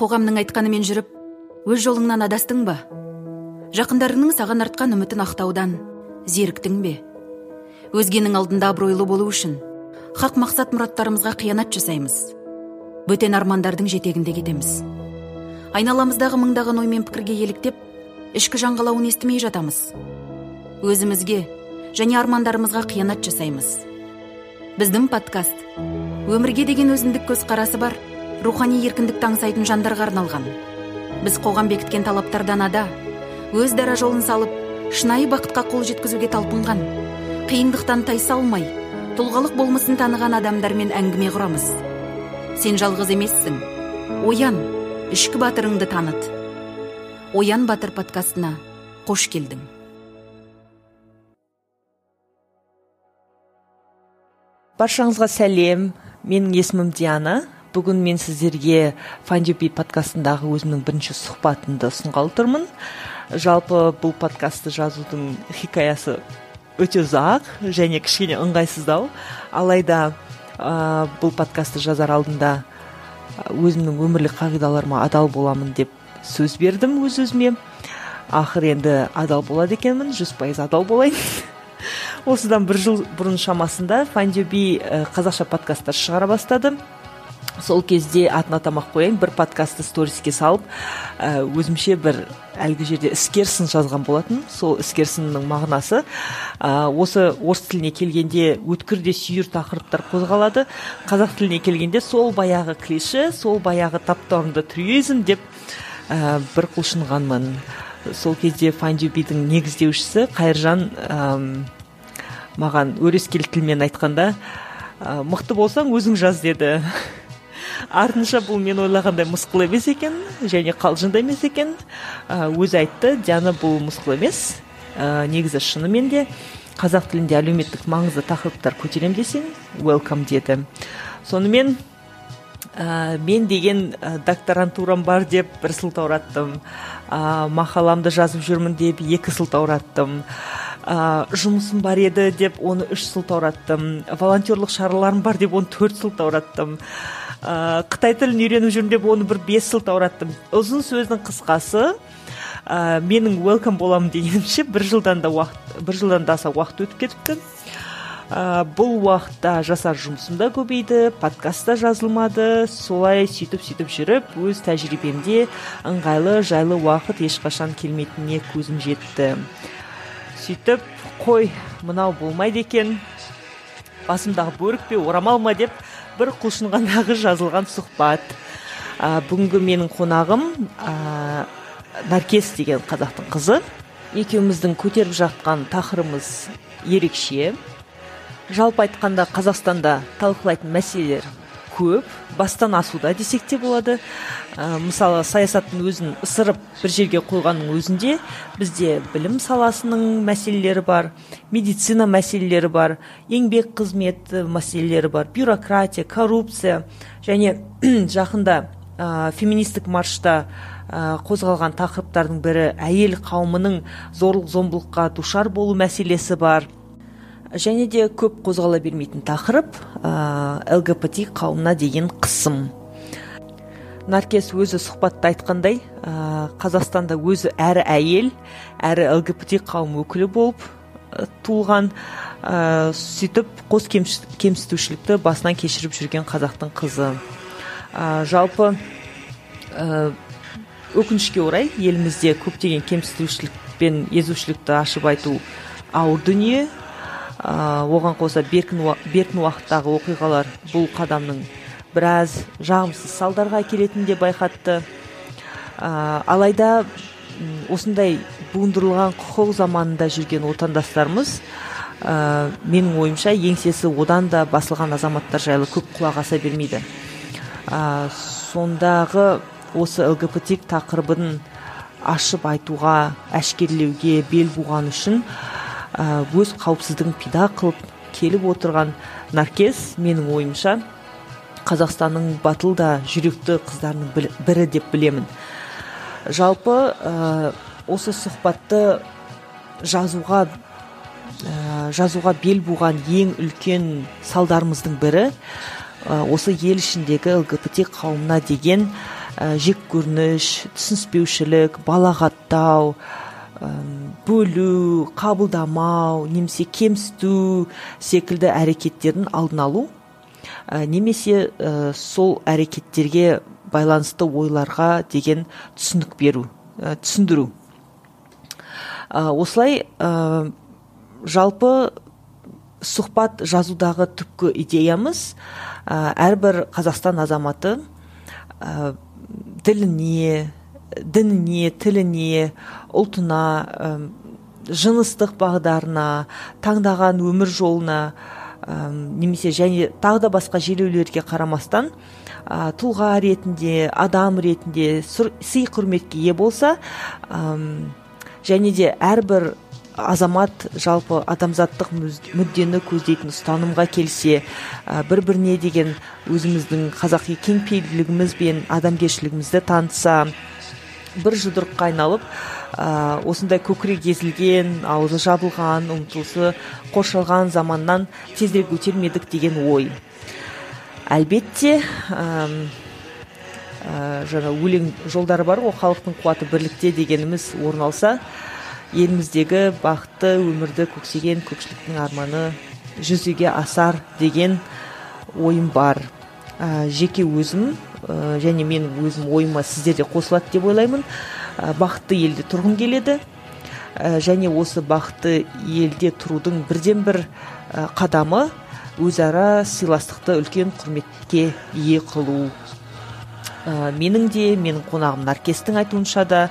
қоғамның айтқанымен жүріп өз жолыңнан адастың ба? Жақындарыңның саған артқан үмітін ақтаудан зеріктің бе? Өзгенің алдында абыройлы болу үшін хақ мақсат мұраттарымызға қиянат жасаймыз. Бөтен армандардың жетегінде кетеміз. Айналамыздағы мыңдаған ой мен пікірге еліктеп ішкі жан қалауын естімей жатамыз. Өзімізге және армандарымызға қиянат жасаймыз. Біздің подкаст өмірге деген өзіндік көзқарасы бар. Рухани еркіндікті аңсайтын жандарға арналған. Біз қоғам бекіткен талаптардан ада өз дара жолын салып шынайы бақытқа қол жеткізуге талпынған қиындықтан тайсалмай тұлғалық болмысын таныған адамдармен әңгіме құрамыз. Сен жалғыз емессің. Оян ішкі батырыңды таныт. Оян батыр подкастына қош келдің. Баршаңызға сәлем. Менің есімім диана. Бүгін мен сіздерге файндюби подкастындағы өзімнің бірінші сұхбатымды ұсынғалы тұрмын. Жалпы бұл подкастты жазудың хикаясы өте ұзақ және кішкене ыңғайсыздау. Алайда ә, бұл подкастты жазар алдында өзімнің өмірлік қағидаларыма адал боламын деп сөз бердім өз өзіме. Ақыры енді адал болады екенмін жүз пайыз адал болайын. Осыдан бір жыл бұрын шамасында файндюби қазақша подкасттар шығара бастады. Сол кезде атын атамай қояйын бір подкастты сториске салып ә, өзімше бір әлгі жерде іскер сын жазған болатын. Сол іскер сынның мағынасы ә, осы орыс тіліне келгенде өткір де сүйір тақырыптар қозғалады. Қазақ тіліне келгенде сол баяғы клише сол баяғы таптауырынды трюизм деп ә, бір құлшынғанмын. Сол кезде файндюбидің негіздеушісі қайыржан маған өрескел тілмен айтқанда ә, мықты болсаң өзің жаз деді. Артынша бұл мен ойлағандай мысқыл емес екен және қалжың да емес екен. Өзі айтты диана бұл мысқыл емес. Ә, негізі шынымен де қазақ тілінде әлеуметтік маңызды тақырыптар көтеремін десең welcome деді. Сонымен ә, мен деген ә, докторантурам бар деп бір сылтаураттым ә, мақаламды жазып жүрмін деп екі сылтаураттым ә, жұмысым бар еді деп оны үш сылтаураттым волонтерлық шараларым бар деп оны төрт сылтаураттым ә, қытай тілін үйреніп жүрмін деп оны бір бес сылтаураттым ұзын сөздің қысқасы ә, менің уэлком боламын дегенімше бір жылдан да уақыт бір жылдан да аса уақыт өтіп кетіпті. Ә, бұл уақытта жасар жұмысым да көбейді подкаст та жазылмады солай сөйтіп сөйтіп жүріп өз тәжірибемде ыңғайлы жайлы уақыт ешқашан келмейтініне көзім жетті. Сөйтіп қой мынау болмайды екен басымдағы бөрік пе орамал ма? деп бір құлшынғандағы жазылған сұхбат. Ә, бүгінгі менің қонағым ә, наркес деген қазақтың қызы. Екеуміздің көтеріп жатқан тақырыбымыз ерекше. Жалпы айтқанда қазақстанда талқылайтын мәселелер көп бастан асуда десек те болады. Ә, мысалы саясаттың өзін ысырып бір жерге қойғанның өзінде бізде білім саласының мәселелері бар медицина мәселелері бар еңбек қызметі мәселелері бар бюрократия коррупция және жақында ә, феминистік маршта ә, қозғалған тақырыптардың бірі әйел қауымының зорлық зомбылыққа душар болу мәселесі бар. Және де көп қозғала бермейтін тақырып ә, лгбт қауымына деген қысым. Наркес өзі сұхбатта айтқандай ә, қазақстанда өзі әрі әйел әрі лгбт қауым өкілі болып ә, туылған ә, сөйтіп қос кемсітушілікті басынан кешіріп жүрген қазақтың қызы. Ә, жалпы ә, өкінішке орай елімізде көптеген кемсітушілік пен езушілікті ашып айту ауыр дүние. Оған қоса беркін, уақыттағы оқиғалар бұл қадамның біраз жағымсыз салдарға әкелетінін де байқатты. Ә, алайда осындай буындырылған құқық заманында жүрген отандастарымыз ә, менің ойымша еңсесі одан да басылған азаматтар жайлы көп құлақ аса бермейді. Ә, сондағы осы лгбт тақырыбын ашып айтуға әшкерелеуге бел буған үшін өз қауіпсіздігін пида қылып келіп отырған наркес менің ойымша қазақстанның батыл да жүректі қыздарының бірі деп білемін. Жалпы ә, осы сұхбатты жазуға ә, жазуға бел буған ең үлкен салдарымыздың бірі ә, осы ел ішіндегі лгбт қауымына деген ә, жек көрініш түсініспеушілік балағаттау бөлу қабылдамау немесе кемсіту секілді әрекеттердің алдын алу ә, немесе ә, сол әрекеттерге байланысты ойларға деген түсінік беру ә, түсіндіру. Осылай ә, жалпы сұхбат жазудағы түпкі идеямыз ә, әрбір қазақстан азаматы ә, діліне дініне тіліне ұлтына жыныстық бағдарына таңдаған өмір жолына немесе және тағы да басқа желеулерге қарамастан ә, тұлға ретінде адам ретінде сый құрметке ие болса және де әрбір азамат жалпы адамзаттық мүддені көздейтін ұстанымға келсе бір біріне деген өзіміздің қазақи кеңпейілділігіміз бен адамгершілігімізді танытса бір жұдырыққа айналып ә, осындай көкірек езілген аузы жабылған ұмтылысы қоршалған заманнан тезірек өтер деген ой. Әлбетте ә, жаңа өлең жолдары бар ғой халықтың қуаты бірлікте дегеніміз орын алса еліміздегі бақытты өмірді көксеген көпшіліктің арманы жүзеге асар деген ойым бар. Ә, жеке өзім және мен өзім ойыма сіздер де қосылады деп ойлаймын. Ә, бақытты елде тұрғым келеді. Ә, және осы бақытты елде тұрудың бірден бір қадамы өзара сыйластықты үлкен құрметке ие қылу. Менің де менің қонағым наркестің айтуынша да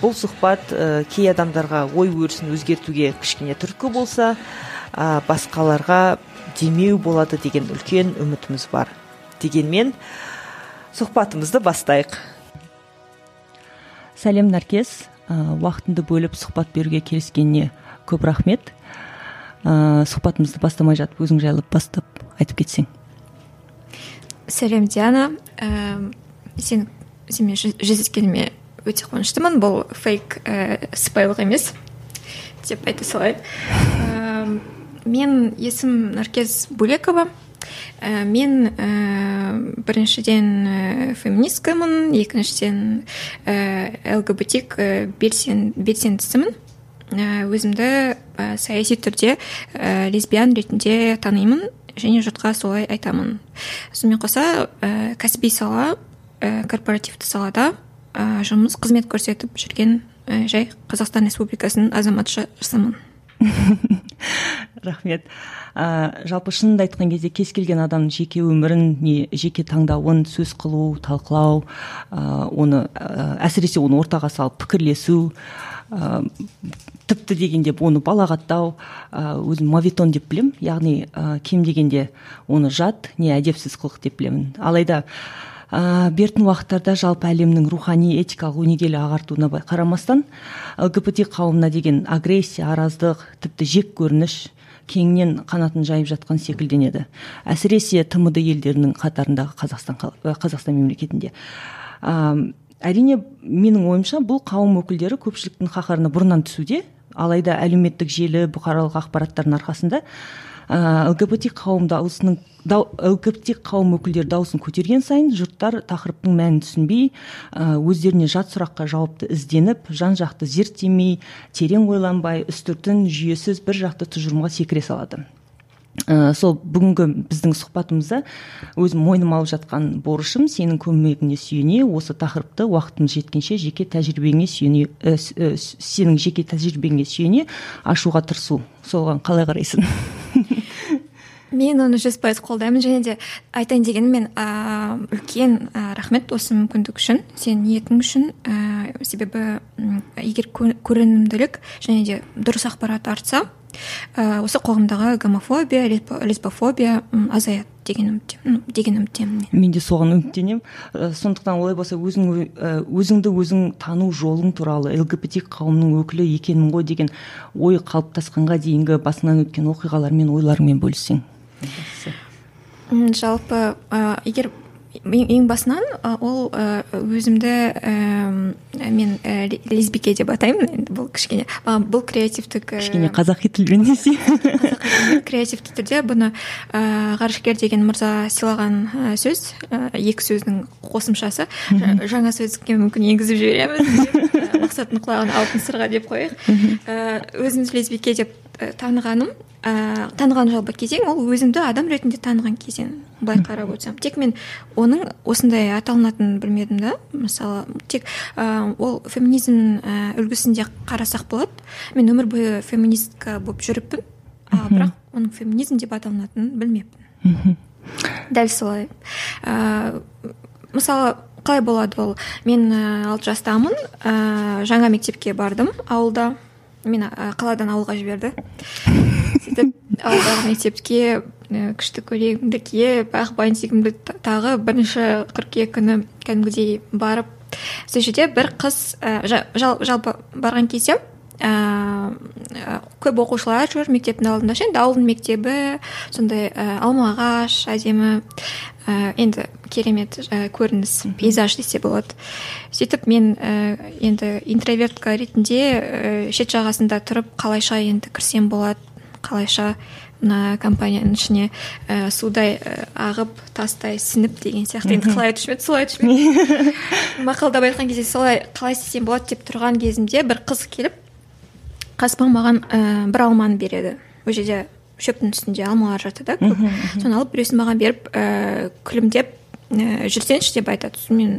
бұл сұхбат ә, кей адамдарға ой өрісін өзгертуге кішкене түрткі болса ә, басқаларға демеу болады деген үлкен үмітіміз бар. Дегенмен сұхбатымызды бастайық. Сәлем наркес. Ә, уақытыңды бөліп сұхбат беруге келіскеніне көп рахмет. Ә, сұхбатымызды бастамай жатып өзің жайлы бастап айтып кетсең. Сәлем диана. Ә, сен сенімен жүздескеніме өте қуаныштымын. Бұл фейк ә, сыпайылық емес деп айта салайын ә, мен есім наркез бөлекова ә, мен ә, біріншіден ә, феминисткамын екіншіден ә, лгбтик белсен, белсендісімін. Өзімді ә, саяси түрде ә, лесбиян ретінде танимын және жұртқа солай айтамын. Сонымен қоса ә, кәсіби сала ә, корпоративті салада ә, жұмыс қызмет көрсетіп жүрген ә, жай қазақстан республикасының азаматшасымын рахмет. Ә, жалпы шынымды айтқан кезде кез келген адамның жеке өмірін не жеке таңдауын сөз қылу талқылау ә, оны ә, әсіресе оны ортаға салып пікірлесу ә, тіпті дегенде оны балағаттау өзім мавитон деп білемін. Яғни ә, кем дегенде оны жат не әдепсіз қылық деп білемін. Алайда ә, бертін уақыттарда жалпы әлемнің рухани этикалық өнегелі ағартуына қарамастан лгбт қауымына деген агрессия араздық тіпті жек көрініш кеңінен қанатын жайып жатқан секілденеді. Әсіресе тмд елдерінің қатарындағы қазақстан қазақстан мемлекетінде. Ә, әрине менің ойымша бұл қауым өкілдері көпшіліктің қаһарына бұрыннан түсуде. Алайда әлеуметтік желі бұқаралық ақпараттардың арқасында ә, лгбт қауым дауысының лгбт қауым өкілдері дауысын көтерген сайын жұрттар тақырыптың мәнін түсінбей ә, өздеріне жат сұраққа жауапты ізденіп жан жақты зерттемей терең ойланбай үстіртін жүйесіз бір жақты тұжырымға секіре салады. Ә, сол бүгінгі біздің сұхбатымызда өзім мойныма алып жатқан борышым сенің көмегіңе сүйене осы тақырыпты уақытым жеткенше жеке тәжірибеңе сүйене ә, сенің жеке тәжірибеңе сүйене ашуға тырысу. Соған қалай қарайсың? мен оны жүз пайыз қолдаймын және де айтайын дегенім мен ә, үлкен ә, рахмет осы мүмкіндік үшін сенің ниетің үшін ә, себебі егер көрінімділік және де дұрыс ақпарат артса ә, осы қоғамдағы гомофобия лесбофобия азаяды деген үміттемін деген үміттемін мен. Де соған үміттенемін. Сондықтан олай болса өзің өзіңді өзің тану жолың туралы лгбт қауымның өкілі екенмін ғой деген ой қалыптасқанға дейінгі басыңнан өткен оқиғалармен ойларыңмен бөліссең. Жалпы егер ең басынан ол өзімді мен лесбике деп атаймын енді бұл кішкене. Маған бұл креативтік кішкене қазақи тілмен десе. Креативті түрде. Бұны ғарышкер деген мырза сыйлаған сөз екі сөздің қосымшасы. Жаңа сөздікке мүмкін енгізіп жібереміз. Мақсаттың құлағына алтын сырға деп қояйық. Өзімді лесбике деп танығаным ыыы таныған жалпы кезең ол өзімді адам ретінде таныған кезең. Былай қарап отырсам. Тек мен оның осындай аталынатынын білмедім да. Мысалы тек ә, ол феминизм ә, үлгісінде қарасақ болады. Мен өмір бойы феминистка болып жүріппін. А бірақ оның феминизм деп аталынатынын білмеппін. Дәл солай. Ә, мысалы қалай болады ол? Мен алты жастамын. Ә, жаңа мектепке бардым ауылда. Мені қаладан ауылға жіберді. Сөйтіп ауылдағы мектепке күшті көйлегімді киіп ақ бантигімді тағы бірінші қыркүйек күні кәдімгідей барып сол жерде бір қыз ә, жалпы барған кезде ә, көп оқушылар жүр мектептің алдында ше енді ауылдың мектебі сондай ә, алма ағаш әдемі ә, енді керемет ә, көрініс пейзаж десе болады. Сөйтіп мен ә, енді интровертка ретінде ә, шет жағасында тұрып қалайша енді кірсем болады қалайша мына компанияның ішіне ә, судай ә, ағып тастай сіңіп деген сияқты. Енді қалай айтушы еді? Солай айтушы еді? Мақалдап айтқан кезде солай қалай істесем болады деп тұрған кезімде бір қыз келіп қасыма маған ә, бір алманы береді. Ол жерде шөптің үстінде алмалар жатыр да көп. Соны алып біреусін маған беріп ә, күлімдеп ә, жүрсеңші деп айтады. Сосын мен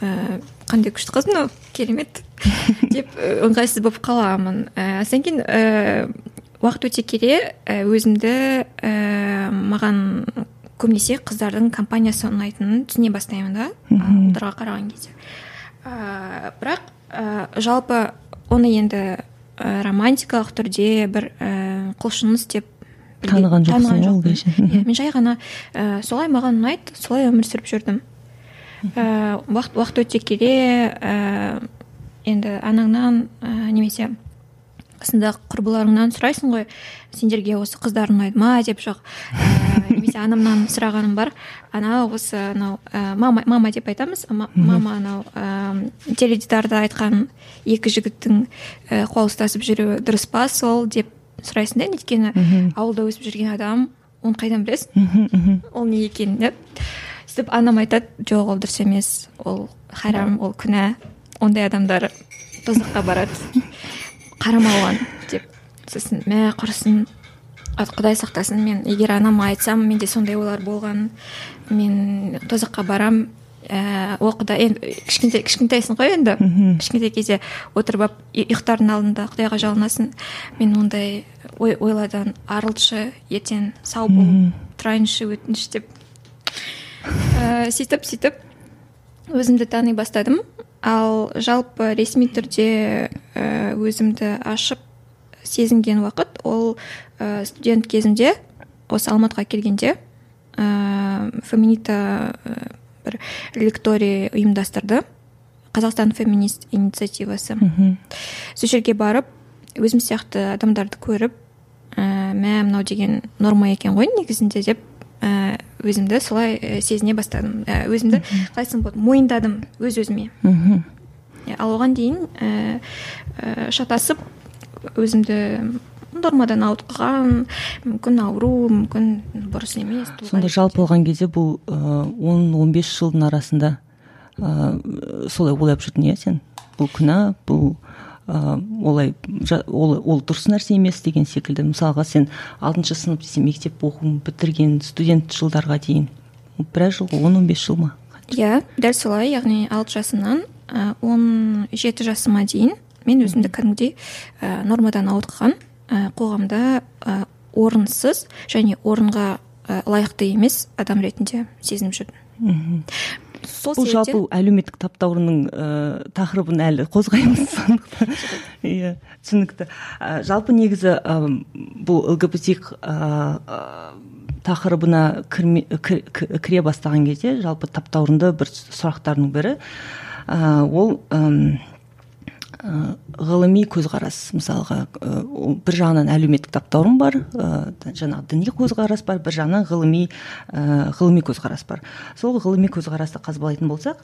ә, қандай күшті қыз мынау керемет деп ыңғайсыз болып қаламын. Ә, содан кейін уақыт өте келе өзімді ә, маған көбінесе қыздардың компаниясы ұнайтынын түсіне бастаймын да ұлдарға қараған кезде. Ә, бірақ ә, жалпы оны енді ә, романтикалық түрде бір ә, құлшыныс деп таныған жоқсың ол кезде иә мен жай ғана ә, солай маған ұнайды солай өмір сүріп жүрдім. Ә, уақыт уақыт өте келе ә, енді анаңнан ә, немесе қасындағы құрбыларыңнан сұрайсың ғой сендерге осы қыздар ұнайды ма деп жоқ. Ә, немесе анамнан сұрағаным бар. Ана осы анау ә, мама мама деп айтамыз. Мама анау ә, теледидарда айтқан екі жігіттің ә, қол ұстасып жүруі дұрыс па сол деп сұрайсың да өйткені ауылда өсіп жүрген адам оны қайдан білесің? Ол не екенін иә сөйтіп анам айтады жоқ ол дұрыс емес ол харам ол күнә. Ондай адамдар тозаққа барады. Қарама оған деп сосын мә құрысын құдай сақтасын мен егер анама айтсам менде сондай ойлар болған. Мен тозаққа барам. Ііі о құдай енді кішкентай кішкентайсың ғой енді. Кішкентай кезде отырып алып ұйықтардың алдында құдайға жалынасың. Мен ондай ой ойлардан арылшы ертең сау болып тұрайыншы өтініш деп. Ііі сөйтіп сөйтіп өзімді тани бастадым. Ал жалпы ресми түрде ә, өзімді ашып сезінген уақыт ол ә, студент кезімде осы алматыға келгенде ә, феминита ә, бір лекторий ұйымдастырды. Қазақстан феминист инициативасы. Сол жерге барып өзім сияқты адамдарды көріп ә, мә мынау деген норма екен ғой негізінде деп ә, өзімді солай ә, сезіне бастадым. Ә, өзімді қалай айтсам болады мойындадым өз өзіме мхм ал оған дейін ә, ә, шатасып өзімді нормадан ауытқыған мүмкін ауру мүмкін бұрыс емес сонда жалпы алған кезде бұл он он бес жылдың арасында ыыы солай ойлап жүрдің иә сен? Бұл күнә бұл олай ол, ол дұрыс нәрсе емес деген секілді. Мысалға сен алтыншы сынып десе мектеп оқуын бітірген студент жылдарға дейін біраз жыл он он бес жыл ма? Иә дәл солай яғни алты жасымнан он жеті жасыма дейін мен өзімді кәдімгідей ә, нормадан ауытқыған ә, қоғамда ә, орынсыз және орынға ә, лайықты емес адам ретінде сезініп жүрдім. Сол бұл жалпы әлеуметтік таптаурынның ә, тақырыбын әлі қозғаймыз. Сондықтан иә түсінікті. Ә, жалпы негізі ә, бұл лгбт ә, тақырыбына кірме, кіре бастаған кезде жалпы таптаурынды бір сұрақтардың бірі ол ғылыми көзқарас мысалға ә, бір жағынан әлеуметтік таптаурын бар ә, жаңағы діни көзқарас бар бір жағынан ғылыми ә, ғылыми көзқарас бар. Сол ғылыми көзқарасты қазбалайтын болсақ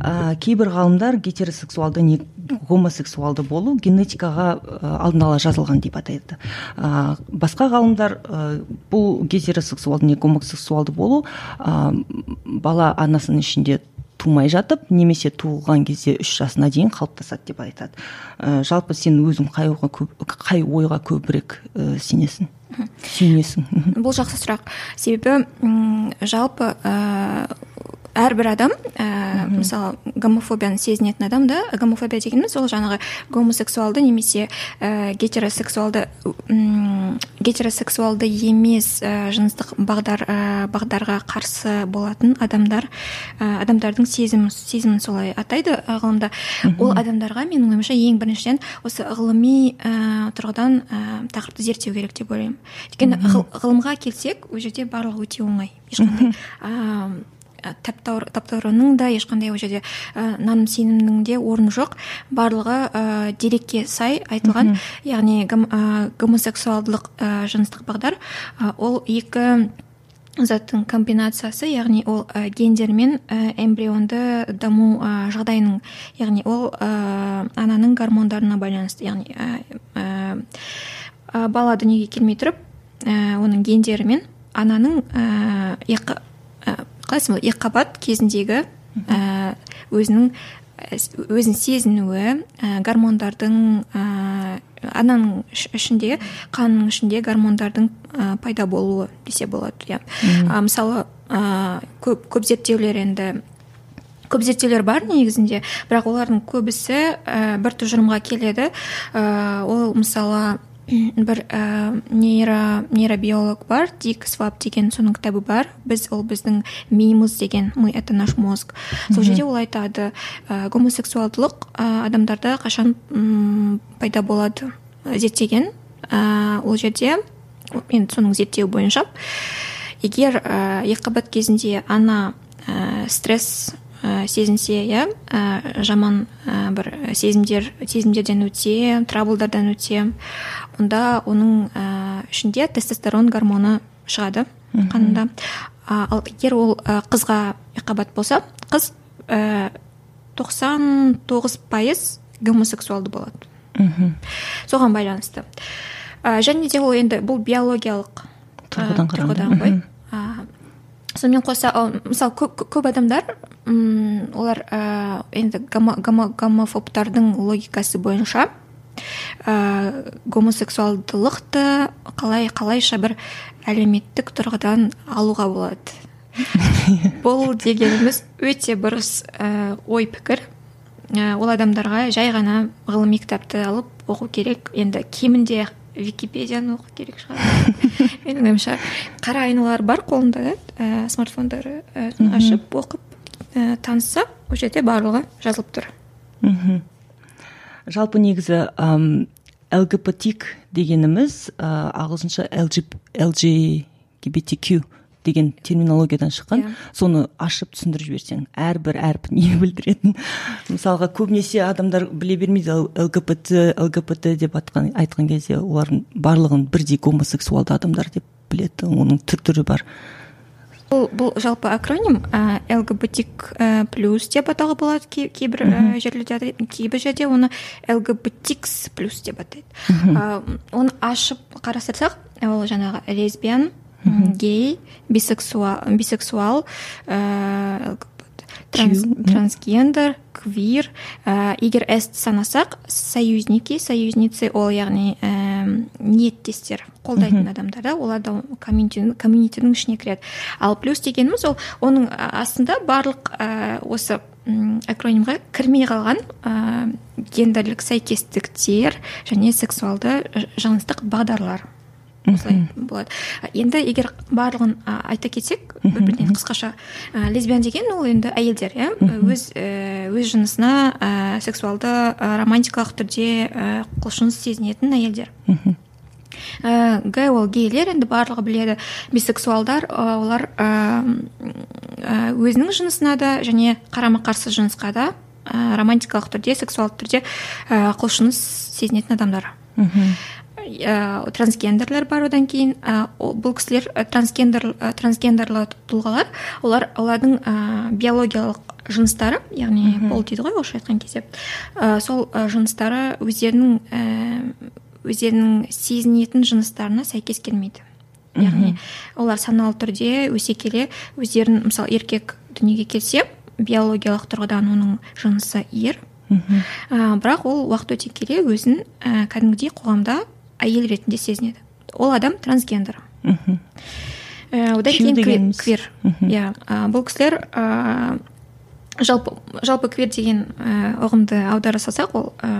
ә, кейбір ғалымдар гетеросексуалды не гомосексуалды болу генетикаға алдын ала жазылған деп атайды. Ә, басқа ғалымдар ә, бұл гетеросексуалды не гомосексуалды болу ә, бала анасының ішінде тумай жатып немесе туылған кезде үш жасына дейін қалыптасады деп айтады. Ә, жалпы сен өзің қай ойға көп, қай ойға көбірек ә, сенесің? Сүйенесің бұл жақсы сұрақ. Себебі жалпы ә, әрбір адам ә, мысалы гомофобияны сезінетін адам да? Гомофобия дегеніміз ол жаңағы гомосексуалды немесе ә, гетеросексуалды ұм, гетеросексуалды емес ә, жыныстық бағдар ә, бағдарға қарсы болатын адамдар ә, адамдардың сезімін сезімін солай атайды ғылымда. Ол адамдарға менің ойымша ең біріншіден осы ғылыми ә, тұрғыдан ә, тақырыпты зерттеу керек деп ойлаймын. Өйткені ғылымға келсек ол жерде барлығы өте оңай. Ешқандай таптауыр таптауырынның да ешқандай ол жерде ә, наным сенімнің де орны жоқ. Барлығы ә, дерекке сай айтылған яғни гом, ә, гомосексуалдылық ә, жыныстық бағдар. Ә, ол екі заттың комбинациясы яғни ол ә, гендер мен ә, эмбрионды даму ә, жағдайының. Яғни ол ә, ананың гормондарына байланысты. Яғни ә, ә, бала дүниеге келмей тұрып ә, оның гендері мен ананың ә, қалай екі қабат кезіндегі ә, өзінің өзін сезінуі ә, гормондардың ә, ананың ішінде қанның ішінде гормондардың ә, пайда болуы десе болады иә. Мысалы ә, көп көп зерттеулер енді көп зерттеулер бар негізінде бірақ олардың көбісі ә, бір тұжырымға келеді. Ә, ол мысалы бір ә, нейро нейробиолог бар дик свап деген соның кітабы бар. Біз ол біздің миымыз деген мы это наш мозг. Сол жерде ол айтады ә, гомосексуалдылық ә, адамдарда қашан м пайда болады? зерттеген. Ә, ол жерде енді соның зерттеуі бойынша егер ә, екіқабат кезінде ана ә, стресс ә, сезінсе иә? Ә, жаман ә, бір сезімдер сезімдерден өте траблдардан өте онда оның ә, ішінде тестостерон гормоны шығады қанында. Ал егер ол ә, қызға екіқабат болса қыз тоқсан тоғыз пайыз гомосексуалды болады. Мхм соған байланысты. Ә, және де ол енді бұл биологиялық тұрғыдан тұрғыдан ғой. Сонымен қоса мысалы көп, көп адамдар м олар ә, енді гомо, гомо, гомофобтардың логикасы бойынша ә, гомосексуалдылықты қалай қалайша бір әлеуметтік тұрғыдан алуға болады. Бұл дегеніміз өте бұрыс ә, ой пікір. Ә, ол адамдарға жай ғана ғылыми кітапты алып оқу керек. Енді кемінде википедияны оқу керек шығар. Менің ойымша қара айналар бар қолында ә, смартфондары ә, ашып оқып ә, танысса ол жерде барлығы жазылып тұр. Мхм жалпы негізі әм, лгбтик дегеніміз ә, ағылшынша лгбтq деген терминологиядан шыққан. Иә. соны ашып түсіндіріп жіберсең әрбір әріп не білдіретінін мысалға көбінесе адамдар біле бермейді лгбт лгбт деп атқан, айтқан кезде олардың барлығын бірдей гомосексуалды адамдар деп біледі. Оның түр түрі бар. Бұл бұл жалпы акроним ә, лгбтик ә, плюс деп атауға болады кей- кейбір ә, жерлерде кейбір жерде оны лгбтикс плюс деп атайды. Ә, оны ашып қарастырсақ ол жаңағы лесбиян гей бисексуал бисексуал ә, ЛГБТ, транс, трансгендер квир ә, егер с санасақ союзники союзницы ол яғни ә, ниеттестер қолдайтын адамдар да олар да комьюнитидің ішіне кіреді. Ал плюс дегеніміз ол оның астында барлық ә, осы акронимға кірмей қалған ә, гендерлік сәйкестіктер және сексуалды жыныстық бағдарлар. Осылай болады. Енді егер барлығын айта кетсек бір бірден қысқаша ә, лесбиян деген ол енді әйелдер иә? Өз ә, өз жынысына ә, сексуалды ә, романтикалық түрде ә, құлшыныс сезінетін әйелдер. Ә, г ол гейлер енді барлығы біледі. Бисексуалдар олар өзінің жынысына да және қарама қарсы жынысқа да ә, романтикалық түрде сексуалды түрде ә, құлшыныс сезінетін адамдар. Ә, трансгендерлер бар одан кейін. Ә, бұл кісілер ә, трансгендер ә, трансгендерлі тұлғалар. Олар олардың ә, биологиялық жыныстары яғни пол дейді ғой орысша айтқан кезде. Ә, сол ә, жыныстары өздерінің ә, өздерінің сезінетін жыныстарына сәйкес келмейді. Яғни олар саналы түрде өсе келе өздерін мысалы еркек дүниеге келсе биологиялық тұрғыдан оның жынысы ер. Ә, бірақ ол уақыт өте келе өзін ә, кәдімгідей қоғамда әйел ретінде сезінеді. Ол адам трансгендер. Мхм ә, одан кейін квир, иә бұл кісілер ә, жалпы жалпы квир деген ә, ұғымды аудара салсақ ол ә,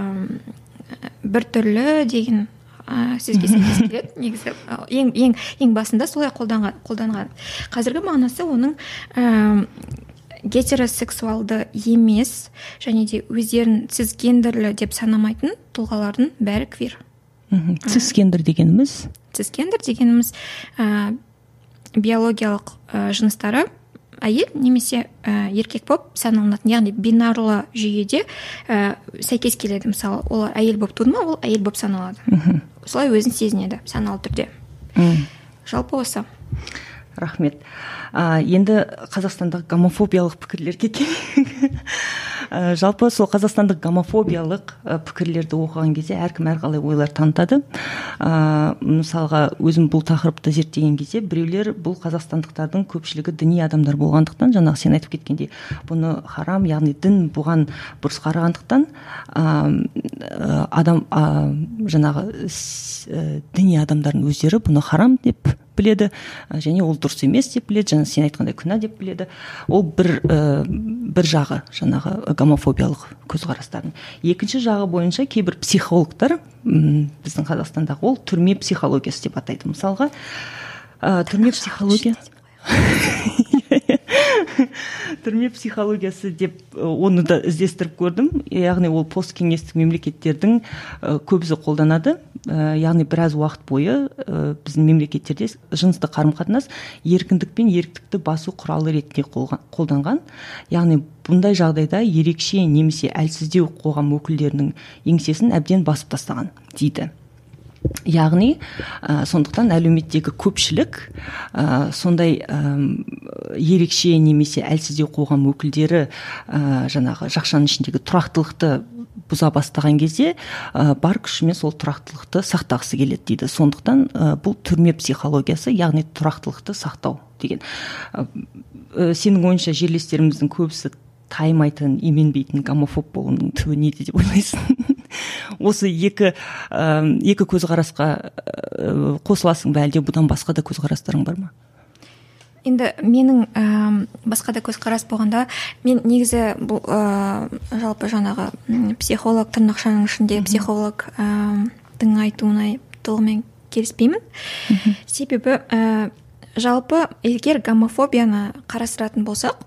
біртүрлі деген ә, сөзге сәйкес келеді. Негізі ең ең ең басында солай қолданған қолданған. Қазіргі мағынасы оның ә, гетеросексуалды емес және де өздерін цисгендерлі деп санамайтын тұлғалардың бәрі квир. Цисгендер дегеніміз? Цисгендер дегеніміз ә, биологиялық ә, жыныстары әйел немесе ә, еркек болып саналынатын яғни бинарлы жүйеде ә, сәйкес келеді. Мысалы олар әйел болып туды ма ол әйел болып саналады солай өзін сезінеді саналы түрде. Жалпы осы. Рахмет. А, енді қазақстандық гомофобиялық пікірлерге Ә, жалпы сол қазақстандық гомофобиялық пікірлерді оқыған кезде әркім әрқалай ойлар танытады. Ә, мысалға өзім бұл тақырыпты зерттеген кезде біреулер бұл қазақстандықтардың көпшілігі діни адамдар болғандықтан жаңағы сен айтып кеткендей бұны харам яғни дін бұған бұрыс қарағандықтан адам ә, жаңағы ә, діни адамдардың өздері бұны харам деп біледі және ол дұрыс емес деп біледі жаңа сен айтқандай күнә деп біледі ол бір ә, бір жағы жаңағы гомофобиялық көзқарастардың екінші жағы бойынша кейбір психологтар м, біздің қазақстандағы ол түрме психологиясы деп атайды мысалға. Ә, түрме психология. түрме психологиясы деп оны да іздестіріп көрдім. Яғни ол посткеңестік мемлекеттердің көбісі қолданады. Яғни біраз уақыт бойы біздің мемлекеттерде жыныстық қарым қатынас еркіндік пен еріктікті басу құралы ретінде қолданған. Яғни бұндай жағдайда ерекше немесе әлсіздеу қоғам өкілдерінің еңсесін әбден басып тастаған дейді. Яғни ә, сондықтан әлеуметтегі көпшілік ә, сондай әм, ерекше немесе әлсіздеу қоғам өкілдері ә, жаңағы жақшаның ішіндегі тұрақтылықты бұза бастаған кезде ә, бар күшімен сол тұрақтылықты сақтағысы келеді дейді. Сондықтан ә, бұл түрме психологиясы яғни тұрақтылықты сақтау деген. Ә, ә, сенің ойыңша жерлестеріміздің көбісі таймайтын именбейтін гомофоб болуының түбі неде деп ойлайсың осы екі ә, екі көзқарасқа ә, қосыласың ба әлде бұдан басқа да көзқарастарың бар ма енді менің ііі басқа да көзқарас болғанда мен негізі бұл ііі жалпы жаңағы психолог тырнақшаның ішінде психологтың айтуына толығымен келіспеймін. Себебі ііі жалпы егер гомофобияны қарастыратын болсақ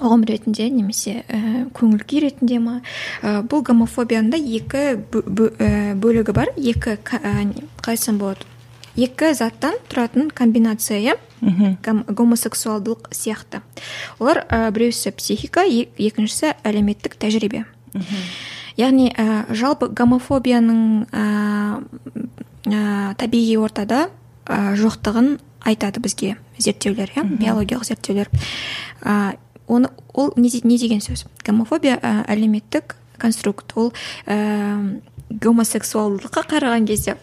ұғым ретінде немесе ііі көңіл күй ретінде ма? І бұл гомофобияның да екі і, бөлігі бар. Екі не- қалай болады? Екі заттан тұратын комбинация иә Гом- гомосексуалдылық сияқты. Олар ә, біреусі психика екіншісі әлеуметтік тәжірибе. Яғни ә, жалпы гомофобияның ә, ә, табиғи ортада ә, жоқтығын айтады бізге зерттеулер иә биологиялық зерттеулер. Ә, оны ол не, не деген сөз. Гомофобия ә, әлеуметтік конструкт. Ол ә, гомосексуалдылыққа қараған кезде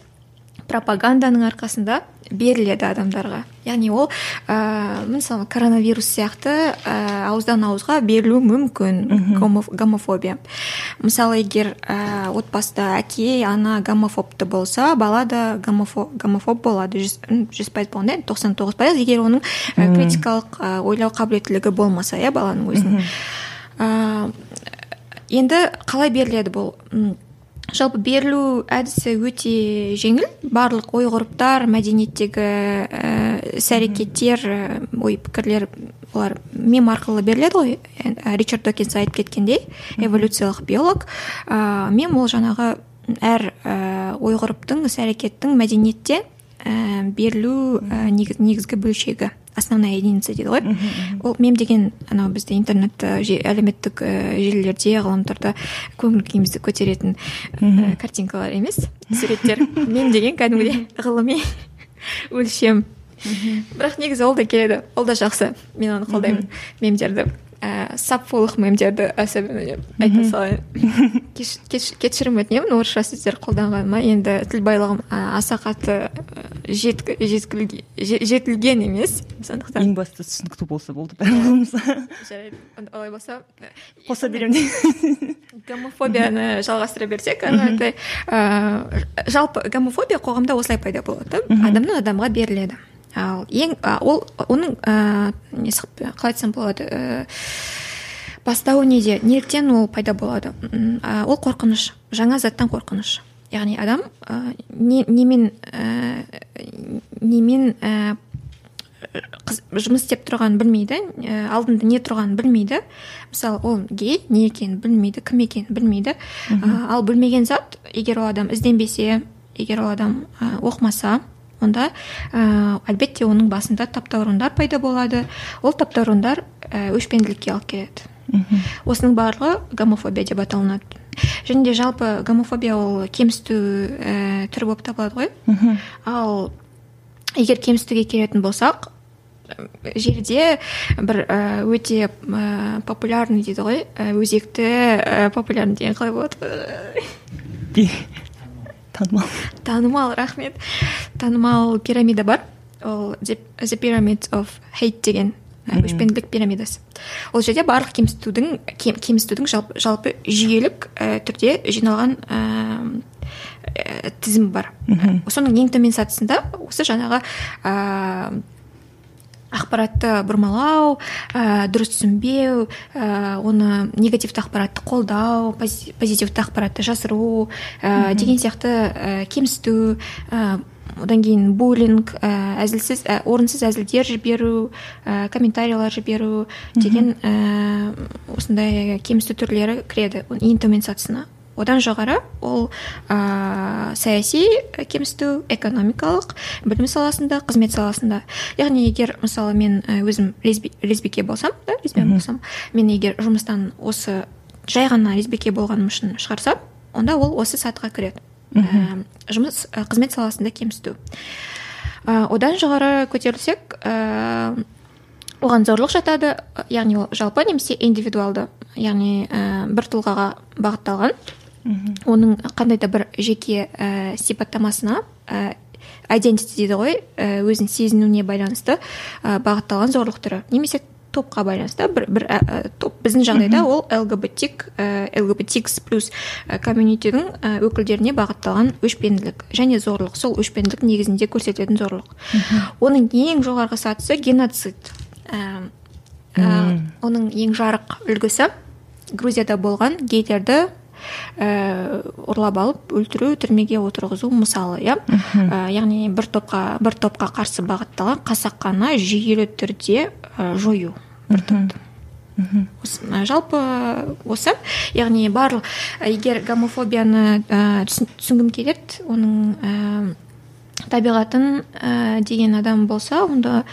пропаганданың арқасында беріледі адамдарға. Яғни ол ә, мысалы коронавирус сияқты ә, ауыздан ауызға берілуі мүмкін гомо- гомофобия. Мысалы егер ә, отбасыда әке ана гомофобты болса бала да гомофо, гомофоб болады. Жүз пайыз болғанда тоқсан тоғыз пайыз. Егер оның ә, критикалық ә, ойлау қабілеттілігі болмаса иә баланың өзінің. Ә, енді қалай беріледі бұл? Жалпы берілу әдісі өте жеңіл. Барлық ой ғұрыптар мәдениеттегі іс әрекеттер ой пікірлер олар мем арқылы беріледі ғой. Ә, ричард докинс айтып кеткендей эволюциялық биолог. Ә, мем ол жаңағы әр ә, ой ғұрыптың іс әрекеттің мәдениетте ә, берілу ә, негіз- негізгі бөлшегі. Основная единица дейді ғой. Ол мем деген анау бізде интернет әлеуметтік ә, желілерде ғаламторда көңіл күйімізді көтеретін ә, картинкалар емес суреттер. Мем деген кәдімгідей ғылыми өлшем. Бірақ негізі ол да келеді. Ол да жақсы. Мен оны қолдаймын. Мемдерді. Ә, сапфолық мемдерді особенно айта салайын. Кешірім өтінемін. Орысша сөздер қолданғаныма енді тіл байлығым аса қатты жетілген емес. Сондықтан. Ең бастысы түсінікті болса болды жарайды. Олай болса қоса беремін. гомофобияны жалғастыра берсек ыыы жалпы гомофобия қоғамда осылай пайда болады. Адамнан адамға беріледі. Ал ең ол оның ыыы несі қалай айтсам болады ііі бастауы неде? Неліктен ол пайда болады? Ол қорқыныш. Жаңа заттан қорқыныш. Яғни адам ә, не, немен ә, немен ә, жұмыс істеп тұрғанын білмейді ә, алдында не тұрғанын білмейді. Мысалы ол гей не екенін білмейді кім екенін білмейді. Ә, ал білмеген зат егер ол адам ізденбесе егер ол адам ә, оқымаса онда ә, әлбетте оның басында таптауырындар пайда болады. Ол таптауырындар ә, өшпенділікке алып келеді. Осының барлығы гомофобия деп аталынады. Және де жалпы гомофобия ол кемсіту ә, түрі болып табылады ғой. Ал егер кемсітуге келетін болсақ желіде бір өте популярный дейді ғой өзекті популярный деген қалай болады? Танымал? Танымал рахмет. Танымал пирамида бар. Ол the pyramid of hate деген өшпенділік пирамидасы. Ол жерде барлық кемсітудің кем, кемсітудің жалпы, жалпы жүйелік ә, түрде жиналған ә, тізім бар. Соның ең төмен сатысында осы жаңағы ә, ақпаратты бұрмалау ә, дұрыс түсінбеу ә, оны негативті ақпаратты қолдау позитивті ақпаратты жасыру ә, деген сияқты ә, кемсіту ә, одан кейін буллинг ә, әзілсіз ә, орынсыз әзілдер жіберу ә, комментарийлер жіберу деген ә, осындай кемсіту түрлері кіреді. Ең төмен сатысына. Одан жоғары ол ә, саяси кемсіту экономикалық білім саласында қызмет саласында. Яғни егер мысалы мен өзім лесби, лесбике болсам да лесбиян болсам мен егер жұмыстан осы жай ғана лесбике болғаным үшін шығарсам онда ол осы сатыға кіреді. Ә, жұмыс ә, қызмет саласында кемсіту. Ә, одан жоғары көтерілсек ә, оған зорлық жатады. Яғни ол жалпы немесе индивидуалды яғни ә, бір тұлғаға бағытталған. Оның қандай да бір жеке ә, сипаттамасына ә, identity дейді ғой ә, өзін сезінуіне байланысты ә, бағытталған зорлық түрі немесе топқа байланысты бір, бір ә, топ. Біздің жағдайда ол лгбтик ә, лгбтикс плюс комьюнитидің ә, өкілдеріне бағытталған өшпенділік және зорлық. Сол өшпенділік негізінде көрсететін зорлық. Оның ең жоғарғы сатысы геноцид. Ә, ә, оның ең жарық үлгісі грузияда болған гейлерді ә, ұрлап алып өлтіру түрмеге отырғызу мысалы иә? Ә, яғни бір топқа бір топқа қарсы бағытталған қасақана жүйелі түрде ә, жою. Бір топты жалпы осы. Яғни барлық егер гомофобияны ә, түсінгім келеді оның ә, табиғатын ә, деген адам болса онда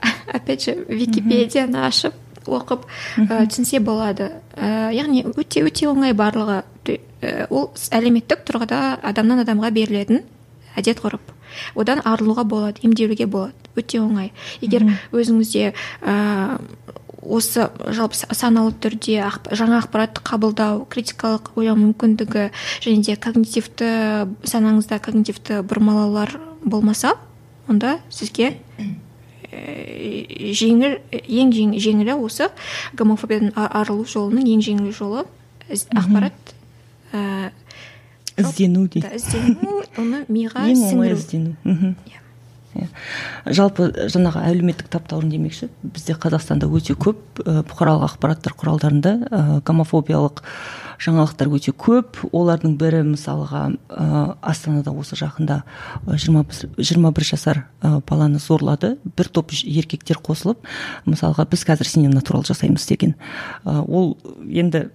опять же википедияны ашып оқып ә, түсінсе болады. Ә, яғни өте өте оңай барлығы ә, ол әлеуметтік тұрғыда адамнан адамға берілетін әдет ғұрып. Одан арылуға болады емделуге болады. Өте оңай. Егер өзіңізде ә, осы жалпы саналы түрде жаңа ақпаратты қабылдау критикалық ойлау мүмкіндігі және де когнитивті санаңызда когнитивті бұрмалаулар болмаса онда сізге жеңіл ең жеңілі осы гомофобиядан арылу жолының ең жеңіл жолы ақпарат ә, іздену дейді. іздену оны миға ең оңай іздену. Иә. Жалпы жаңағы әлеуметтік таптаурын демекші бізде қазақстанда өте көп ә, бұқаралық ақпараттар құралдарында ә, гомофобиялық жаңалықтар өте көп. Олардың бірі мысалға ә, астанада осы жақында жиырма бір жасар ә, баланы зорлады. Бір топ еркектер қосылып мысалға біз қазір сенен натурал жасаймыз деген. Ә, ол енді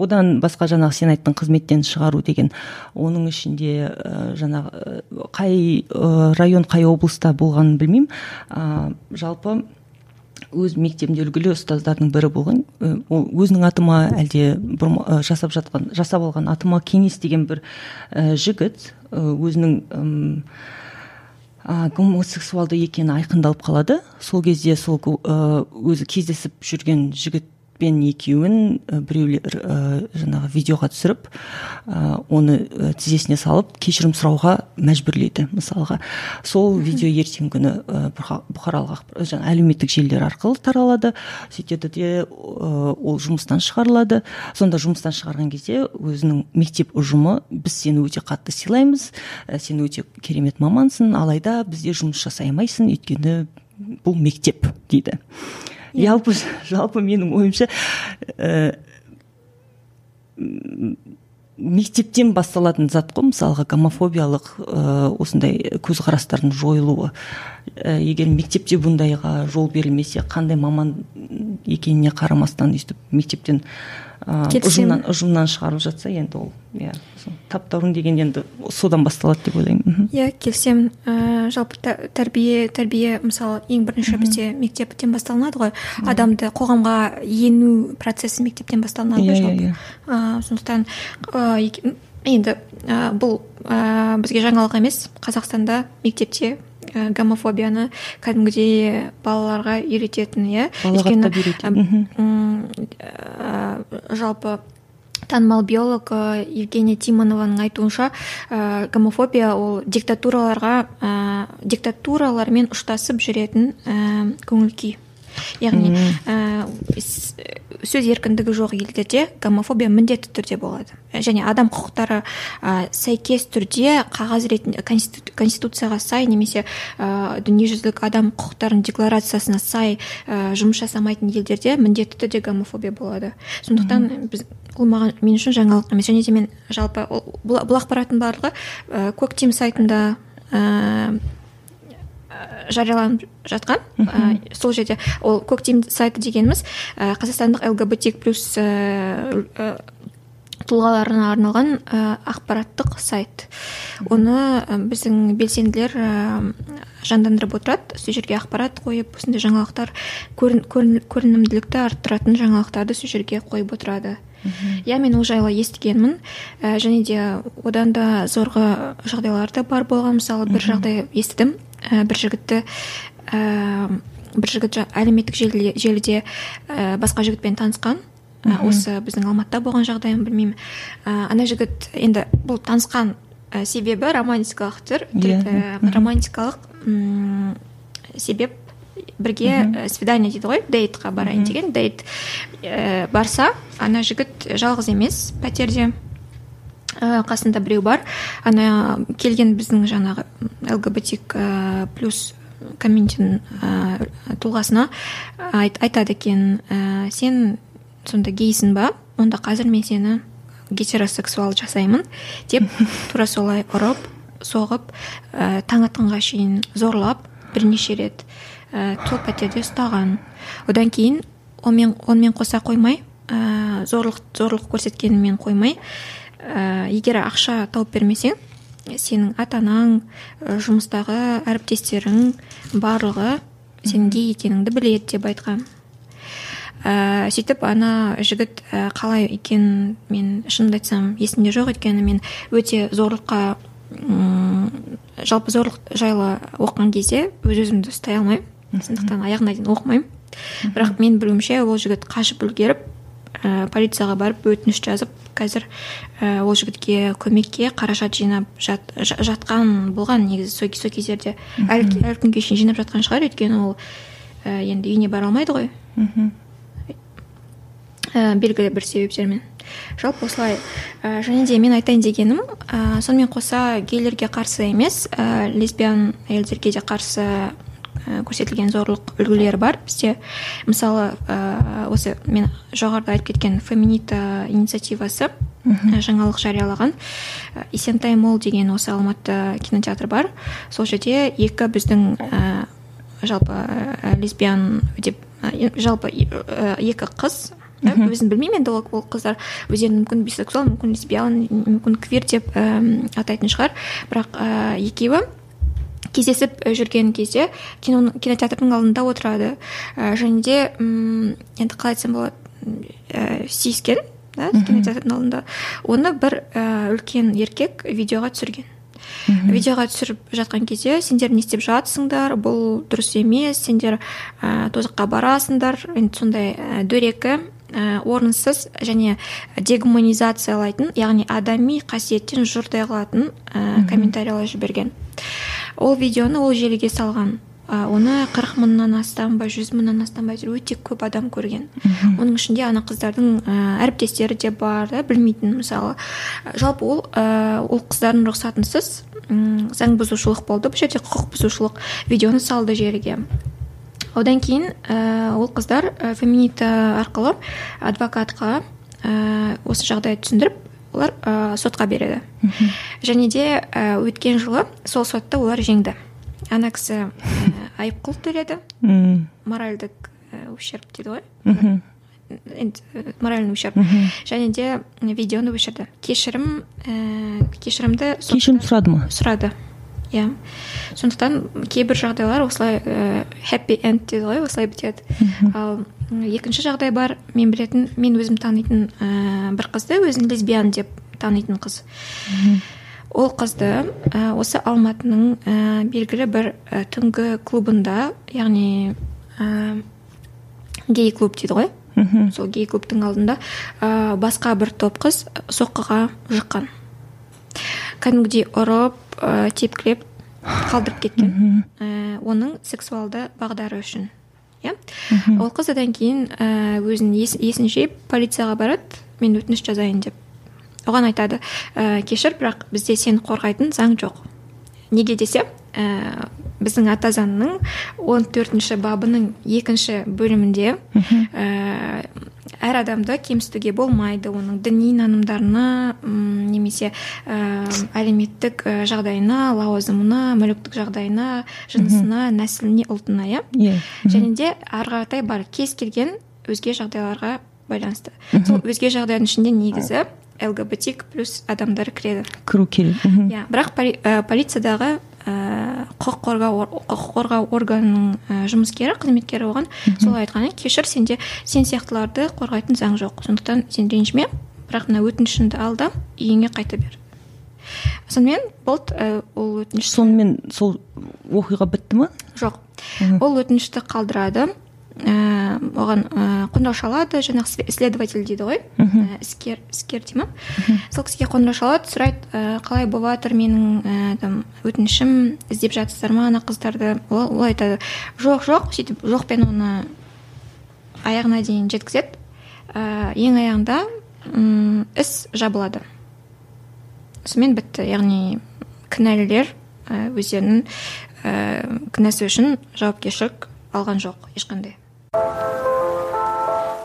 одан басқа жаңағы сен айттың қызметтен шығару деген. Оның ішінде ә, жаңағы қай ә, район қай облыста болғанын білмеймін. Ә, жалпы өз мектебімде үлгілі ұстаздардың бірі болған ол өзінің атыма әлде бір жасап жатқан жасап алған атыма кеңес деген бір ә, жігіт өзінің гомосексуалды екені айқындалып қалады. Сол кезде сол өзі кездесіп жүрген жігіт пен екеуін біреулер ә, жаңағы видеоға түсіріп ә, оны тізесіне салып кешірім сұрауға мәжбүрлейді мысалға. Сол видео ертеңгі күні ә, бұқаралық жаңағы әлеуметтік желілер арқылы таралады. Сөйтеді де ә, ол жұмыстан шығарылады. Сонда жұмыстан шығарған кезде өзінің мектеп ұжымы біз сені өте қатты сыйлаймыз ә, сен өте керемет мамансың алайда бізде жұмыс жасай алмайсың өйткені бұл мектеп дейді. Жалпы жалпы менің ойымша ә, мектептен басталатын зат қой мысалға гомофобиялық ә, осындай көзқарастардың жойылуы. Ә, егер мектепте бұндайға жол берілмесе қандай маман екеніне қарамастан өйстіп мектептен ұжымнан ұжымнан шығарылып жатса енді ол иә таптаурын деген енді содан басталады деп ойлаймын. Иә келісемін. Ііі жалпы тәрбие тәрбие мысалы ең бірінші бізде мектептен басталынады ғой. Адамды қоғамға ену процесі мектептен басталынады ғой жалпы. ыыы сондықтан енді бұл ыыы бізге жаңалық емес. Қазақстанда мектепте ә, гомофобияны кәдімгідей балаларға үйрететін иә? Өйткені жалпы танымал биолог евгения тимонованың айтуынша ә, гомофобия ол диктатураларға ә, диктатуралармен ұштасып жүретін ә, көңіл күй яғни ә, сөз еркіндігі жоқ елдерде гомофобия міндетті түрде болады. Және адам құқықтары ә, сәйкес түрде қағаз ретінде конституцияға сай немесе ә, дүниежүзілік адам құқықтарының декларациясына сай ә, жұмыс жасамайтын елдерде міндетті түрде гомофобия болады. Сондықтан біз ол маған мен үшін жаңалық емес. Және де мен жалпы бұл, бұл ақпараттың барлығы ә, көктем сайтында жарияланып жатқан. Ә, сол жерде ол көктем сайты дегеніміз ә, қазақстандық лгбтик плюс ә, тұлғаларына арналған ә, ақпараттық сайт. Оны біздің белсенділер ә, жандандырып отырады. Сол жерге ақпарат қойып осындай жаңалықтар көрін, көрінімділікті арттыратын жаңалықтарды сол жерге қойып отырады. Иә мен ол жайлы естігенмін. Және де одан да зорғы жағдайлар да бар болған. Мысалы бір жағдай естідім. Ә, бір жігітті ә, бір жігіт әлеуметтік желіде, желіде ә, басқа жігітпен танысқан. Ә, осы біздің алматыда болған жағдайын білмеймін. Ә, ана жігіт енді бұл танысқан ә, себебі романтикалық түр ә, романтикалық м себеп бірге свидание дейді ғой дейтқа барайын деген. Дейт ә, барса ана жігіт жалғыз емес пәтерде. Ә, қасында біреу бар. Ана келген біздің жаңағы лгбтик ә, плюс комьюнитінің ә, тұлғасына айт, айтады екен ә, сен сонда гейсің ба? Онда қазір мен сені гетеросексуал жасаймын деп тура солай ұрып соғып ә, таң атқанға шейін зорлап бірнеше рет ә, сол пәтерде ұстаған. Одан кейін онымен онымен қоса қоймай ә, зорлық зорлық көрсеткенімен қоймай ә, егер ақша тауып бермесең сенің ата анаң жұмыстағы әріптестерің барлығы сенің гей екеніңді біледі деп айтқан. Ә, сөйтіп ана жігіт ә, қалай екенін мен шынымды айтсам есімде жоқ өйткені мен өте зорлыққа ұм, жалпы зорлық жайлы оқыған кезде өз өзімді ұстай алмаймын. Сондықтан аяғына дейін оқымаймын. Бірақ мен білуімше ол жігіт қашып үлгеріп ә, полицияға барып өтініш жазып қазір ә, ол жігітке көмекке қаражат жинап жат, жатқан болған негізі сол, сол кездерде. Әлі, әлі күнге шейін жинап жатқан шығар өйткені ол ә, енді үйіне бара алмайды ғой. Ә, белгілі бір себептермен. Жалпы осылай ә, және де мен айтайын дегенім ә, сонымен қоса гейлерге қарсы емес ә, лесбиян әйелдерге де қарсы көрсетілген зорлық үлгілері бар. Бізде мысалы ә, осы мен жоғарыда айтып кеткен феминита инициативасы ә, жаңалық жариялаған. Есентай молл деген осы алматы кинотеатр бар. Сол жерде екі біздің ә, жалпы ә, лесбиян деп ә, жалпы ә, екі қыз өзін білмеймін енді ол, ол қыздар өздерін мүмкін бисексуал мүмкін лесбиян мүмкін квир деп атайтын шығар. Бірақ екеуі кездесіп жүрген кезде кино кинотеатрдың алдында отырады. Ә, және де м енді қалай айтсам болады ә, сүйіскен да кинотеатрдың алдында. Оны бір ә, үлкен еркек видеоға түсірген. Видеоға түсіріп жатқан кезде сендер не істеп жатсыңдар бұл дұрыс емес сендер ә, тозаққа барасыңдар. Енді сондай ә, дөрекі ә, орынсыз және дегуманизациялайтын яғни адами қасиеттен жұрдай қылатын ә, комментарийлер жіберген. Ол видеоны ол желіге салған. Ә, оны қырық мыңнан астам ба жүз мыңнан астам ба өте көп адам көрген. Оның ішінде ана қыздардың ә, әріптестері де бар да білмейтін мысалы. Жалпы ол ә, ол қыздардың рұқсатынсыз заң бұзушылық болды бұл жерде құқық бұзушылық видеоны салды желіге. Одан кейін ә, ол қыздар ә, феминита арқылы адвокатқа ә, осы жағдайды түсіндіріп олар ә, сотқа береді. Және де ә, өткен жылы сол сотта олар жеңді. Ана кісі ә, айыппұл төледі. Моральдік ә, ущерб дейді ғой. Енді моральный ущерб. Және де видеоны өшірді. Кешірім ііі кешірімді кешірім сұрады ма? сұрады. Иә. Сондықтан кейбір жағдайлар осылай ііі хэппи энд дейді ғой осылай бітеді. Ал екінші жағдай бар мен білетін мен өзім танитын ііі бір қызды өзін лесбиян деп танитын қыз. Ол қызды ә, осы алматының ә, белгілі бір ә, түнгі клубында яғни ә, гей клуб дейді ғой. Сол гей клубтың алдында ә, басқа бір топ қыз соққыға жыққан кәдімгідей ұрып ә, тепкілеп қалдырып кеткен. Ә, оның сексуалды бағдары үшін. Иә? Ол қыз одан кейін ә, өзін ес, есін жиып полицияға барады мен өтініш жазайын деп. Оған айтады ә, кешір бірақ бізде сені қорғайтын заң жоқ неге десе ә, біздің ата заңның он төртінші бабының екінші бөлімінде ә, әр адамды кемсітуге болмайды оның діни нанымдарына немесе ә, әлеуметтік жағдайына лауазымына мүліктік жағдайына жынысына нәсіліне ұлтына иә? Иә. Және де ары қаратай бар кез келген өзге жағдайларға байланысты. Сол өзге жағдайдың ішінде негізі лгбтик плюс адамдар кіреді. Кіру керек. Иә бірақ поли- ә, полициядағы ә, құқық қорғау ор- құқық қорғау органының ә, жұмыскері қызметкері оған солай айтқан. Кешір сенде сен сияқтыларды қорғайтын заң жоқ. Сондықтан сен ренжіме бірақ мына өтінішіңді ал да үйіңе қайта бер. Сонымен болды ә, ол өтініш сонымен сол оқиға бітті ма? Жоқ. Ол өтінішті қалдырады. Ііі оған ііі қоңырау шалады жаңағы сле- следователь дейді ғой іскер іскер дей ма сол кісіге қоңырау шалады сұрайды ііі қалай жатыр менің ііі там өтінішім іздеп жатсыздар ма ана қыздарды ол ол айтады. Жоқ жоқ сөйтіп жоқпен оны аяғына дейін жеткізеді. Ііі ең аяғында м, іс жабылады. Сонымен бітті яғни кінәлілер өздерінің ііі кінәсі үшін жауапкершілік алған жоқ ешқандай.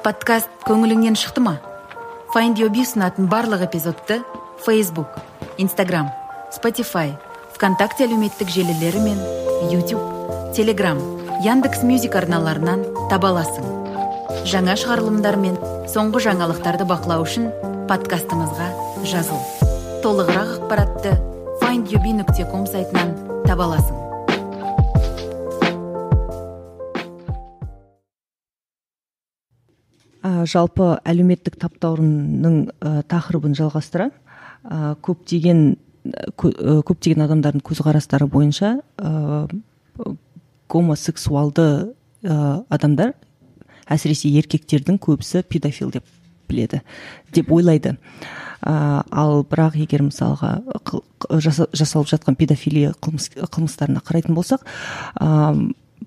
Подкаст көңіліңнен шықты ма find your ұсынатын барлық эпизодты facebook instagram spotify вконтакте әлеуметтік желілері мен youtube telegram яндекс мюзик арналарынан таба аласың. Жаңа шығарылымдар мен соңғы жаңалықтарды бақылау үшін подкастымызға жазыл. Толығырақ ақпаратты findyobi нүкте ком сайтынан таба аласың. Ә, жалпы әлеуметтік таптауырынның ә, тақырыбын жалғастыра. Ә, көптеген кө- ә, көптеген адамдардың көзқарастары бойынша ә, гомосексуалды ә, адамдар әсіресе еркектердің көбісі педофил деп біледі деп ойлайды. Ә, ал бірақ егер мысалға қыл- жаса- жасалып жатқан педофилия қылмыс, қылмыстарына қарайтын болсақ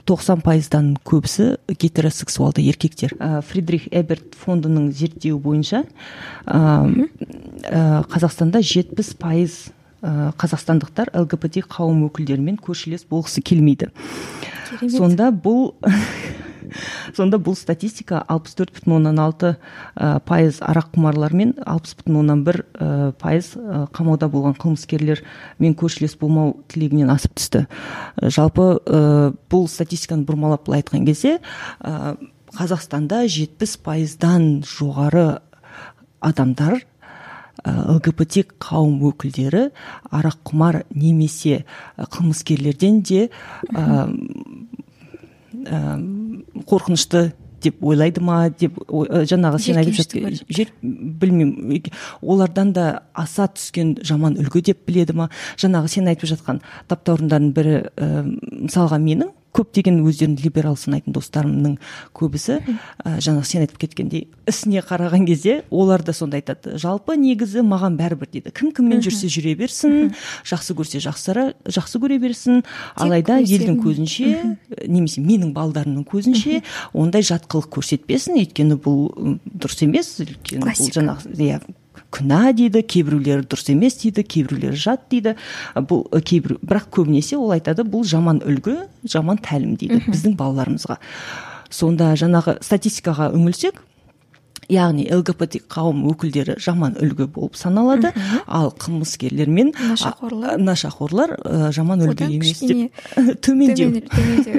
тоқсан пайыздан көбісі гетеросексуалды еркектер. Ә, фридрих эберт фондының зерттеуі бойынша ә, ә, қазақстанда жетпіс пайыз қазақстандықтар лгбт қауым өкілдерімен көршілес болғысы келмейді. Сонда бұл сонда бұл статистика алпыс төрт бүтін оннан алты пайыз арақ құмарлар мен алпыс бүтін оннан бір ә, пайыз ә, қамауда болған қылмыскерлермен көршілес болмау тілегінен асып түсті. Ә, жалпы ә, бұл статистиканы бұрмалап былай айтқан кезде ә, қазақстанда жетпіс пайыздан жоғары адамдар лгбт қауым өкілдері араққұмар немесе қылмыскерлерден де қорқынышты деп ойлайды ма деп жаңағы сен айтып жер. білмеймін олардан да аса түскен жаман үлгі деп біледі ма? Жаңағы сен айтып жатқан таптаурындардың бірі ә, мысалға менің көптеген өздерін либерал санайтын достарымның көбісі ә, жаңағы сен айтып кеткендей ісіне қараған кезде олар да сонда айтады жалпы негізі маған бәрібір дейді. Кім кіммен жүрсе жүре берсін жақсы көрсе жақсыра, жақсы көре берсін. Алайда елдің көзінше немесе менің балдарымның көзінше ондай жат қылық көрсетпесін. Өйткені бұл дұрыс емес. Өйткені бұл жаңағы иә күнә дейді кейбіреулері дұрыс емес дейді кейбіреулері жат дейді. Бұл кейбір бірақ көбінесе ол айтады бұл жаман үлгі жаман тәлім дейді біздің балаларымызға. Сонда жаңағы статистикаға үңілсек яғни лгбт қауым өкілдері жаман үлгі болып саналады. Ал қылмыскерлер мен нашақорлар. нашақорлар ә, жаман үлгі емес деп төмендеу.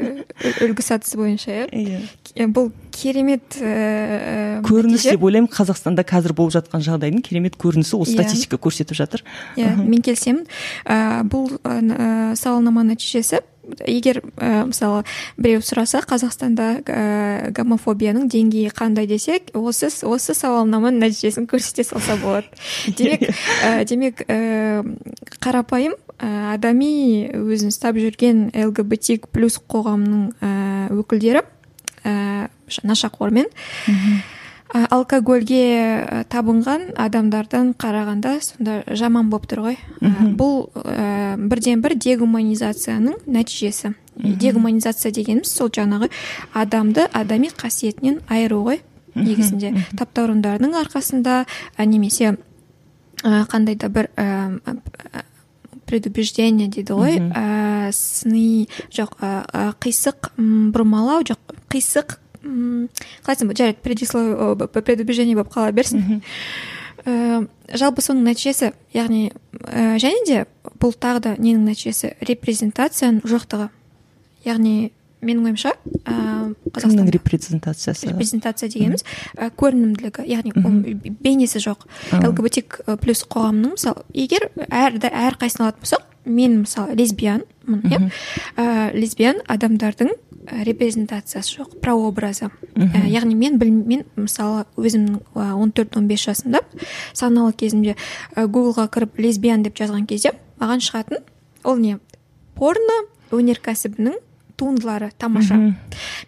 үлгі сатысы бойынша иә. Иә. Бұл керемет ііі көрініс деп ойлаймын қазақстанда қазір болып жатқан жағдайдың керемет көрінісі осы статистика көрсетіп жатыр. Иә мен келісемін. Ііі бұл сауалнама нәтижесі егер ә, мысалы біреу сұраса қазақстанда ә, гомофобияның деңгейі қандай десек осы осы сауалнаманың нәтижесін көрсете салса болады. Демек ә, демек ә, қарапайым ә, адами өзін ұстап жүрген лгбтик плюс қоғамның ә, өкілдері ә, нашақормен алкогольге табынған адамдардан қарағанда сонда жаман болып тұр ғой. Бұл ә, бірден бір дегуманизацияның нәтижесі. Дегуманизация дегеніміз сол жаңағы адамды адами қасиетінен айыру ғой негізінде. Таптаурындардың арқасында немесе ә, қандай да бір ә, предубеждение дейді ғой ә, сыни жоқ ә, қисық бұрмалау жоқ қисық қалай айтсам болады жарайды предисловие предубеждение болып қала берсін. Ә, жалпы соның нәтижесі яғни ә, және де бұл тағы да ненің нәтижесі репрезентацияның жоқтығы. Яғни менің ойымша ыыы кімнің репрезентациясы? Репрезентация дегеніміз ә, көрінімділігі яғни бейнесі жоқ. Лгбтик плюс қоғамның мысалы егер әр әрқайсысын алатын болсақ мен мысалы лесбиянмын иә? Ә, лесбиян адамдардың репрезентациясы жоқ прообразы. Ә, яғни мен біл, мен мысалы өзімнің он төрт он бес жасымда саналы кезімде гуглға кіріп лесбиян деп жазған кезде маған шығатын ол не порно өнеркәсібінің туындылары тамаша.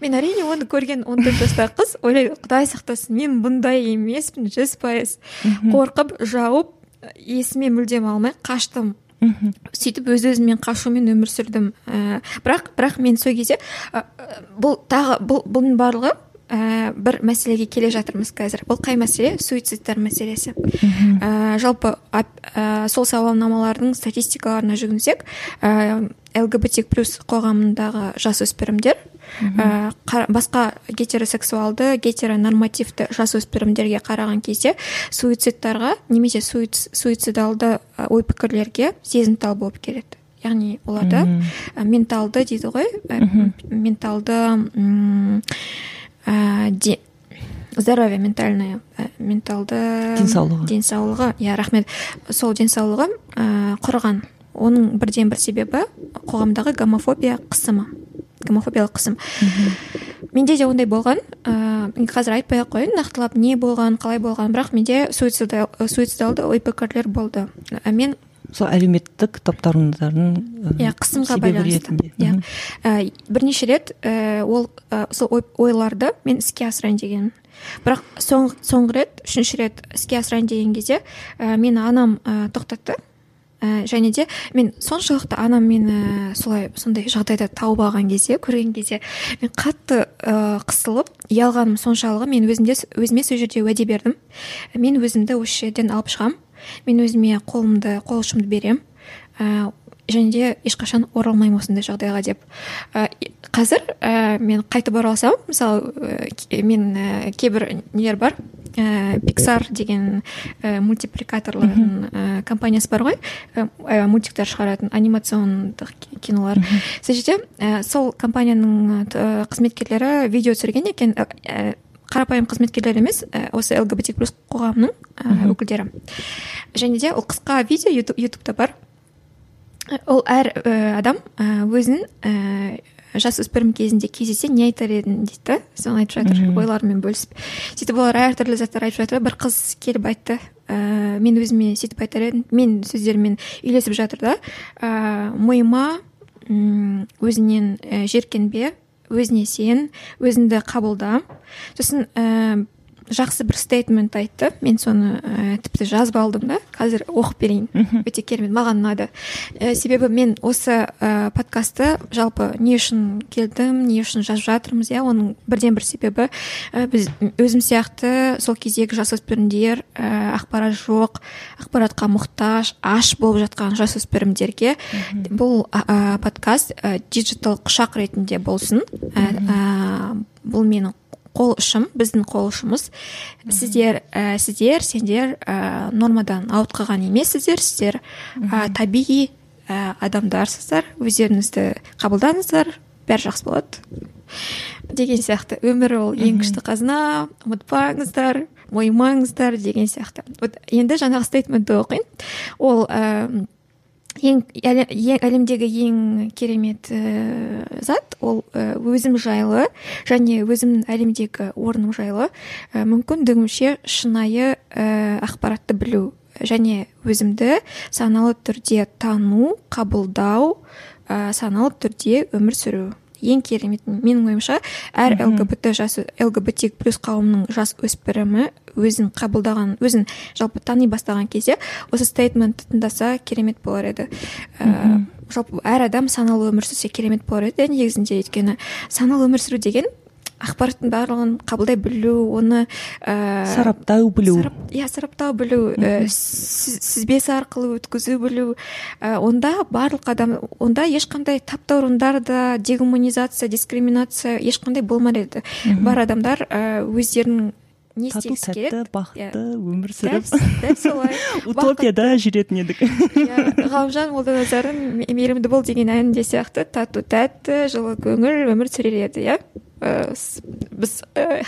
Мен әрине оны көрген он төрт жастағы қыз ойлайды құдай сақтасын мен бұндай емеспін жүз пайыз қорқып жауып есіме мүлдем алмай қаштым. Сөйтіп өз өзіммен қашумен өмір сүрдім. Ә, бірақ бірақ мен сол кезде ә, бұл тағы бұл бұның барлығы ә, бір мәселеге келе жатырмыз қазір. Бұл қай мәселе? Суицидтар мәселесі. Ә, жалпы ә, сол сауалнамалардың статистикаларына жүгінсек ә, лгбтик плюс қоғамындағы жасөспірімдер ә, басқа гетеросексуалды гетеронормативті жасөспірімдерге қараған кезде суицидтарға немесе суицидалды ой пікірлерге сезімтал болып келеді. Яғни оларда менталды дейді ғой менталды ә, де, здоровье ментальное ә, менталды денсаулығы. денсаулығы. Иә рахмет. Сол денсаулығы ә, құрыған. Оның бірден бір себебі қоғамдағы гомофобия қысымы гомофобиялық қысым. Менде де ондай болған. Ыыы қазір айтпай ақ қояйын нақтылап не болған қалай болған бірақ менде суицидалды ой пікірлер болды мен сол әлеуметтік таптауырындардың иә қысымға байланысты. иә. Бірнеше рет ііі ол сол ойларды мен іске асырайын дегенмін бірақ соңғы соңғы рет үшінші рет іске асырайын деген кезде ә, мені анам ә, тоқтатты. Ә, және де мен соншалықты анам мені солай сондай жағдайда тауып алған кезде көрген кезде мен қатты ә, қысылып ұялғаным соншалығы мен өзімде өзіме сол жерде уәде бердім. Мен өзімді осы жерден алып шығамын мен өзіме қолымды қол ұшымды беремін ә, және де ешқашан оралмаймын осындай жағдайға деп. Ә, қазір ә, мен қайтып оралсам мысалы ә, мен ә, кейбір нелер бар. Ә, пиксар деген ә, мультипликаторлардың ә, компаниясы бар ғой. Ә, мультиктер шығаратын анимациондық кинолар. Сол жерде ә, сол компанияның ә, қызметкерлері видео түсірген екен. Ә, қарапайым қызметкерлер емес осы лгбт плюс қоғамының ә, өкілдері. Және де ол қысқа видео ютубта бар. Ол әр ә, адам ә, өзін ә, жасөспірім кезінде кездессе не айтар едің дейді. Да соны айтып жатыр ойларымен бөлісіп. Сөйтіп олар әртүрлі заттар айтып жатыр. Бір қыз келіп айтты ә, мен өзіме сөйтіп айтар едім. Мен сөздерімен үйлесіп жатыр да. Ә, миыма өзінен ә, жеркенбе өзіне сен өзіңді қабылда. Сосын ә, жақсы бір стейтмент айтты. Мен соны ә, тіпті жазып алдым да. Қазір оқып берейін. Өте керемет. Маған ұнады. Ә, себебі мен осы ә, подкастты жалпы не үшін келдім не үшін жазып жатырмыз иә. Оның бірден бір себебі ә, біз өзім сияқты сол кездегі жасөспірімдер ә, ақпарат жоқ ақпаратқа мұқтаж аш болып жатқан жасөспірімдерге бұл ә, подкаст ә, диджитал құшақ ретінде болсын. Ә, бұл менің қол ұшым біздің қол ұшымыз. Сіздер ә, сіздер сендер ә, нормадан ауытқыған емессіздер сіздер ә, табиғи ә, адамдарсыздар. Өздеріңізді қабылдаңыздар бәрі жақсы болады. Деген сияқты. Өмір ол ең күшті қазына. Ұмытпаңыздар мойымаңыздар деген сияқты. Вот енді жаңағы стейтментті оқиын ол ең әлемдегі ең керемет ә, зат ол ә, өзім жайлы және өзімнің әлемдегі орным жайлы ә, мүмкіндігімше шынайы ә, ақпаратты білу және өзімді саналы түрде тану қабылдау ә, саналы түрде өмір сүру. Ең керемет менің ойымша әр лгбт жас лгбт плюс қауымның жас өспірімі өзін қабылдаған өзін жалпы тани бастаған кезде осы стейтментті тыңдаса керемет болар еді. Ә, жалпы әр адам саналы өмір сүрсе керемет болар еді. Негізінде өйткені саналы өмір сүру деген ақпараттың барлығын қабылдай білу оны ә, сараптау білу. иә сараптау білу ә, сүзбесі арқылы өткізу білу. Ә, онда барлық адам онда ешқандай таптаурындар да дегуманизация дискриминация ешқандай болмар еді. Бар адамдар ә, өздерінің не істегісі келеді. Бақытты өмір сүріп. дәл солай. Утопияда жүретін едік. Иә ғалымжан молданазардың мейірімді бол деген әнінде сияқты. Тату тәтті жылы көңіл өмір сүрер еді иә. Біз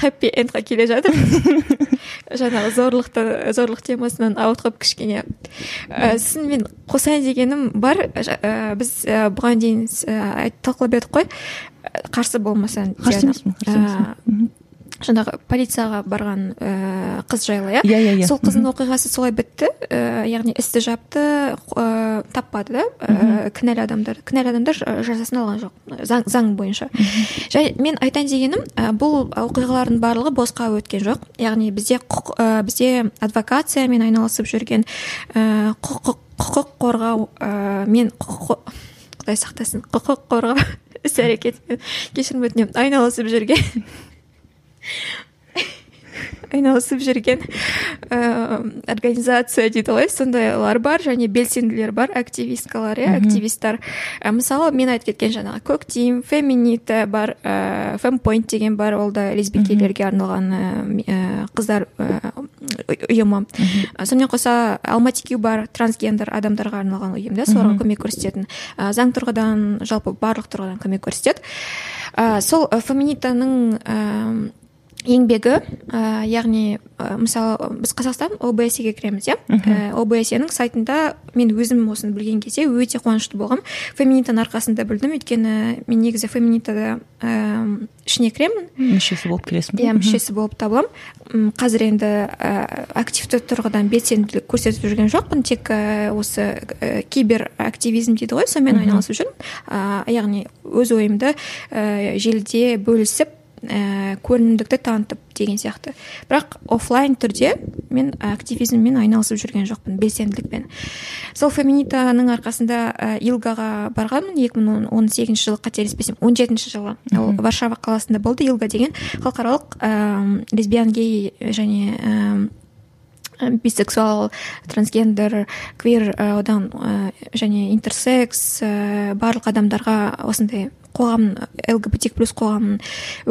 хэппи эндқа келе жатырмыз жаңағы зорлықты зорлық темасынан ауытқып кішкене. Ә, сосын мен қосайын дегенім бар. Ә, біз ә, бұған дейін ә, талқылап едік қой. Қарсы болмасаң қарсы емеспін жаңағы полицияға барған ә, қыз жайлы иә? Иә иә иә. Сол қыздың оқиғасы солай бітті. Ә, яғни істі жапты ә, таппады да? Ә, кінәлі адамдар кінәлі адамдар жазасын алған жоқ заң, заң бойынша. Және мен айтайын дегенім ә, бұл оқиғалардың барлығы босқа өткен жоқ. Яғни бізде құқ, ә, бізде адвокациямен айналысып жүрген ә, құқық құқық қорғау ә, мен құқық құдай сақтасын құқық қорғау іс әрекетімен кешірім өтінемін. Айналысып жүрген айналысып жүрген ә, организация дейді ғой сондайлар бар және белсенділер бар активисткалар иә активистар ә, мысалы мен айтып кеткен жаңағы көктим феминита бар ә, фемпойнт деген бар ол да лесбикелерге арналған ә, қыздар ә, ұйымы. Сонымен қоса алматикю бар трансгендер адамдарға арналған ұйым да соларға көмек көрсететін. Ә, заң тұрғыдан жалпы барлық тұрғыдан көмек көрсетеді. Ә, сол феминитаның еңбегі ә, яғни ә, мысалы біз қазақстан обсе ге кіреміз иә? Ә, обсе ның сайтында мен өзім осыны білген кезде өте қуанышты болғанмын феминитаның арқасында білдім. Өйткені мен негізі феминитада ә, ішіне кіремін. Мүшесі болып келесің иә мүшесі болып табыламын. Қазір енді ә, активті тұрғыдан белсенділік көрсетіп жүрген жоқпын. Тек ә, осы ә, кибер активизм дейді ғой сонымен айналысып жүрмін. Ә, яғни өз ойымды ә, желіде бөлісіп ә, көрінімдікті танытып деген сияқты. Бірақ офлайн түрде мен активизммен айналысып жүрген жоқпын белсенділікпен. Сол феминитаның арқасында ә, илгаға барғанмын екі мың он сегізінші жылы қателеспесем он жетінші жылы. Ол варшава қаласында болды. Илга деген халықаралық ә, лесбиян гей және бисексуал трансгендер квир одан және интерсекс барлық адамдарға осындай қоғам лгбтик плюс қоғамының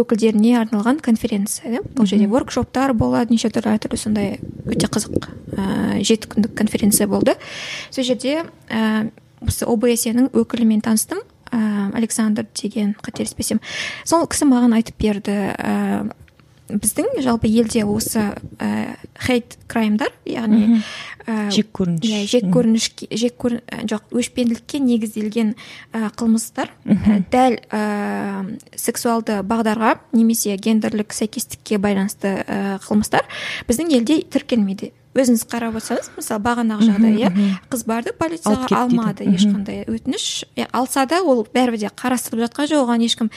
өкілдеріне арналған конференция иә? Бұл жерде воркшоптар болады неше түрлі әртүрлі сондай өте қызық ыыы жеті күндік конференция болды. Сол жерде ә, осы обсе-ның өкілімен таныстым ә, александр деген қателеспесем. Сол кісі маған айтып берді біздің жалпы елде осы ә, хейт краймдар яғни ә, жек көрініш. иә жек көрініш жек көр жоқ өшпенділікке негізделген ә, қылмыстар. Ә, дәл ә, сексуалды бағдарға немесе гендерлік сәйкестікке байланысты ә, қылмыстар біздің елде тіркелмейді. Өзіңіз қарап отырсаңыз мысалы бағанағы жағдай иә қыз барды полицияға алмады ешқандай өтініш. Алса да ол бәрібір де қарастырылып жатқан жоқ. Оған ешкім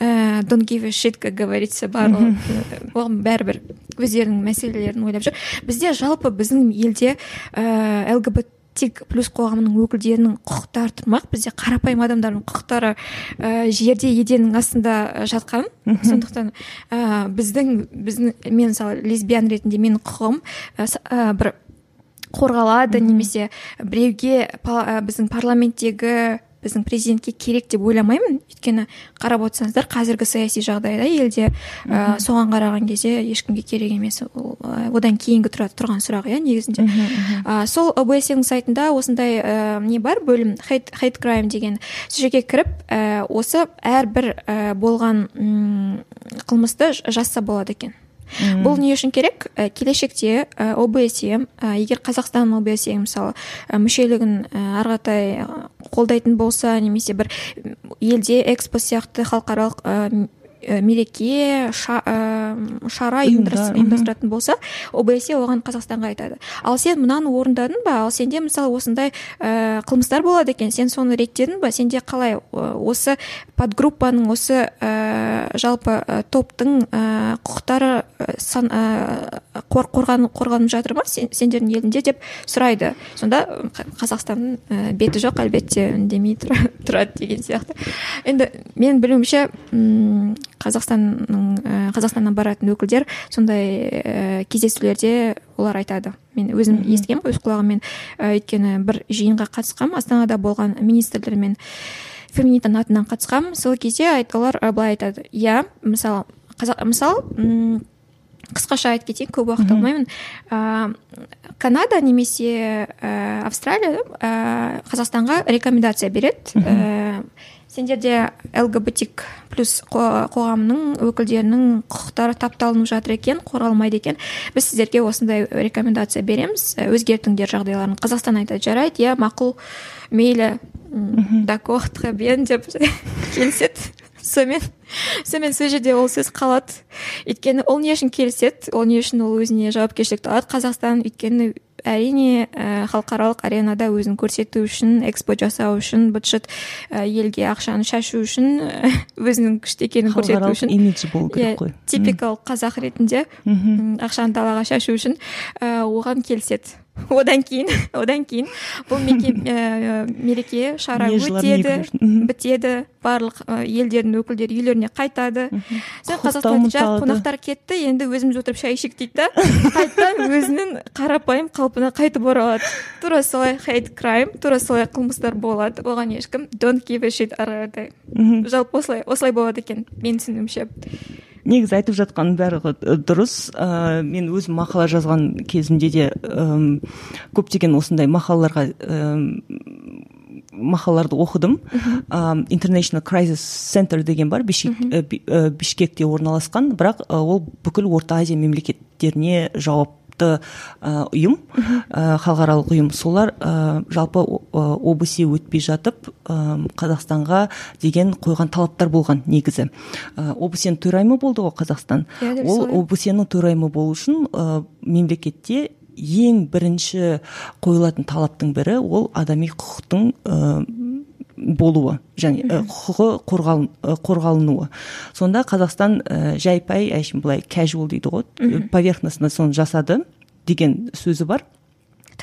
ііі don't give a shit как говорится барлығы оған бәрібір өздерінің мәселелерін ойлап жүр. Бізде жалпы біздің елде ііі лгбт тек плюс қоғамының өкілдерінің құқықтары тұрмақ бізде қарапайым адамдардың құқықтары ә, жерде еденнің астында жатқан. Сондықтан ә, біздің біздің мен мысалы лесбиян ретінде менің құқығым ә, бір қорғалады немесе біреуге біздің парламенттегі біздің президентке керек деп ойламаймын. Өйткені қарап отырсаңыздар қазіргі саяси жағдайда елде ә, соған қараған кезде ешкімге керек емес. Ол одан кейінгі тұра, тұрған сұрақ иә негізінде. Ә, сол обсе сайтында осындай ә, не бар? Бөлім хейт хейт крайм деген сол жерге кіріп ә, осы әрбір ә, болған қылмысты жазса болады екен. Бұл не үшін керек? Ә, келешекте ә, обсе ә, егер қазақстан обсе мысалы ә, мүшелігін ә, ары қаратай қолдайтын болса немесе бір елде экспо сияқты халықаралық мереке ша, ә, шара ұйымдастыратын болса обсе оған қазақстанға айтады. Ал сен мынаны орындадың ба? Ал сенде мысалы осындай ә, қылмыстар болады екен. Сен соны реттедің ба? Сенде қалай осы подгруппаның осы ә, жалпы ә, топтың ә, құқықтары сан ә, қорғанып жатыр ма сен, сендердің еліңде деп сұрайды. Сонда қазақстанның ә, беті жоқ әлбетте үндемей тұрады деген сияқты. Енді менің білуімше қазақстанның ә, қазақстаннан баратын өкілдер сондай ә, кездесулерде олар айтады. Мен өзім естігемін өз құлағыммен. Ә, өйткені бір жиынға қатысқанмын астанада болған министрлермен феминитаның атынан қатысқанмын сол кезде олар былай айтады. Иә мысалы мысалы қысқаша айтып кетейін көп уақыт алмаймын. Ә, канада немесе ә, австралия ә, қазақстанға рекомендация береді. Ә, сендерде лгбтик плюс қоғамның өкілдерінің құқықтары тапталынып жатыр екен қорғалмайды екен. Біз сіздерге осындай рекомендация береміз. Өзгертіңдер жағдайларын. Қазақстан айтады жарайды иә мақұл мейлі дакор бен деп келіседі. Сонымен сонымен сол жерде ол сөз қалады. Өйткені ол не үшін келіседі? Ол не үшін ол өзіне жауапкершілікті алады? Қазақстан өйткені әрине ә, халықаралық аренада өзін көрсету үшін экспо жасау үшін быт шыт ә, елге ақшаны шашу үшін өзінің күшті екенін көрсету үшін. имидж болу керек қой. Типикалық қазақ ретінде ақшаны далаға шашу үшін оған келіседі. одан кейін одан кейін бұл ә, мереке шара өтеді бітеді барлық ә, елдердің өкілдері үйлеріне қайтады. Сен қазақстанда жа қонақтар кетті енді өзіміз отырып шай ішейік дейді да қайтадан өзінің қарапайым қалпына қайтып оралады тура солай хейт крайм тура солай қылмыстар болады. Оған ешкім don't give a shit ары қаратай жалпы осылай осылай болады екен менің түсінігімше негізі айтып жатқаның барлығы дұрыс. Ә, мен өзім мақала жазған кезімде де ә, көптеген осындай мақалаларға мақалаларды оқыдым. Ә, International Crisis Center деген бар бішкек, бішкекте орналасқан. Бірақ ол бүкіл орта азия мемлекеттеріне жауап ұйым ә, халықаралық ұйым. Солар ә, жалпы обсе өтпей жатып қазақстанға деген қойған талаптар болған негізі. Обсе төрайымы болды ғой қазақстан. Yeah, ол обсе төрайымы болу үшін мемлекетте ең бірінші қойылатын талаптың бірі ол адами құқықтың болуы және құқығы қорғал, қорғалынуы. Сонда қазақстан ә, жай пай әшейін былай casual дейді ғой поверхностно соны жасады деген сөзі бар.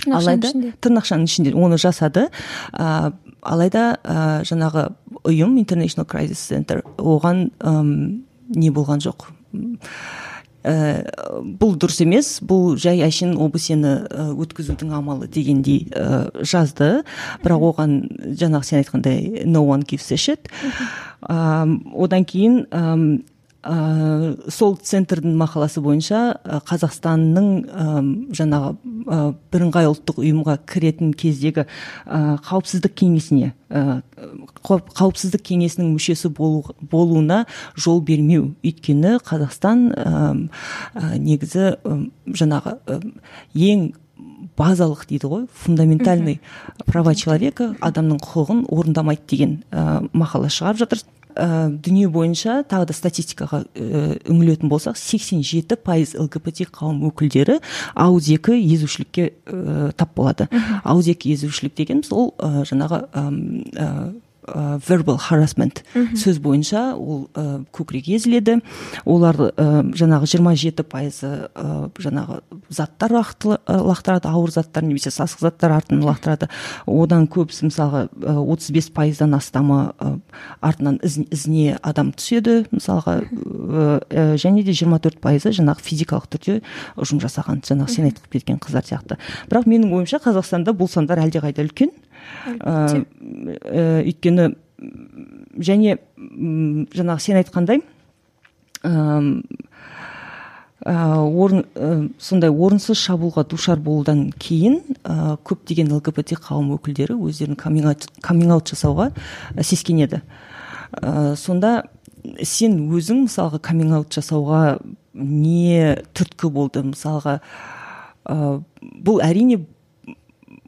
Алайда тырнақшаның ішінде оны жасады. Ә, алайда ә, жаңағы ұйым international crisis center оған не болған жоқ. Ә, бұл дұрыс емес бұл жай әшейін обсені ә, өткізудің амалы дегендей ә, жазды. Бірақ оған жаңағы сен айтқандай no one gives a shit. Одан кейін ә, сол центрдің мақаласы бойынша ә, қазақстанның ә, жаңағы ә, бірыңғай ұлттық ұйымға кіретін кездегі ә, қауіпсіздік кеңесіне ә, қауіпсіздік кеңесінің мүшесі болу, болуына жол бермеу. Өйткені қазақстан ә, негізі ә, жаңағы ә, ең базалық дейді ғой фундаментальный права человека адамның құқығын орындамайды деген ә, мақала шығарып жатыр. Ә, дүние бойынша тағы да статистикаға ә, үңілетін болсақ 87 пайыз лгбт қауым өкілдері ауызекі езушілікке ә, тап болады. Ауызекі езушілік дегеніміз ол ә, жаңағы ә, verbal harassment сөз бойынша ол ә, көкірек езіледі. Олар ә, жаңағы 27 пайызы ә, жаңағы заттар лақтырады ауыр заттар немесе сасық заттар артынан лақтырады. Одан көбісі мысалға отыз бес пайыздан астамы ә, артынан із, ізіне адам түседі мысалға ә, және де 24 пайызы жаңағы физикалық түрде ұжым жасаған жаңағы сен айтып кеткен қыздар сияқты. Бірақ менің ойымша қазақстанда бұл сандар әлдеқайда үлкен. ә, өйткені және жаңағы сен айтқандай орын сондай орынсыз шабуылға душар болудан кейін ә, көптеген лгбт қауым өкілдері өздерін каминг аут жасауға сескенеді. Ә, сонда сен өзің мысалға каминг аут жасауға не түрткі болды? Мысалға ә, бұл әрине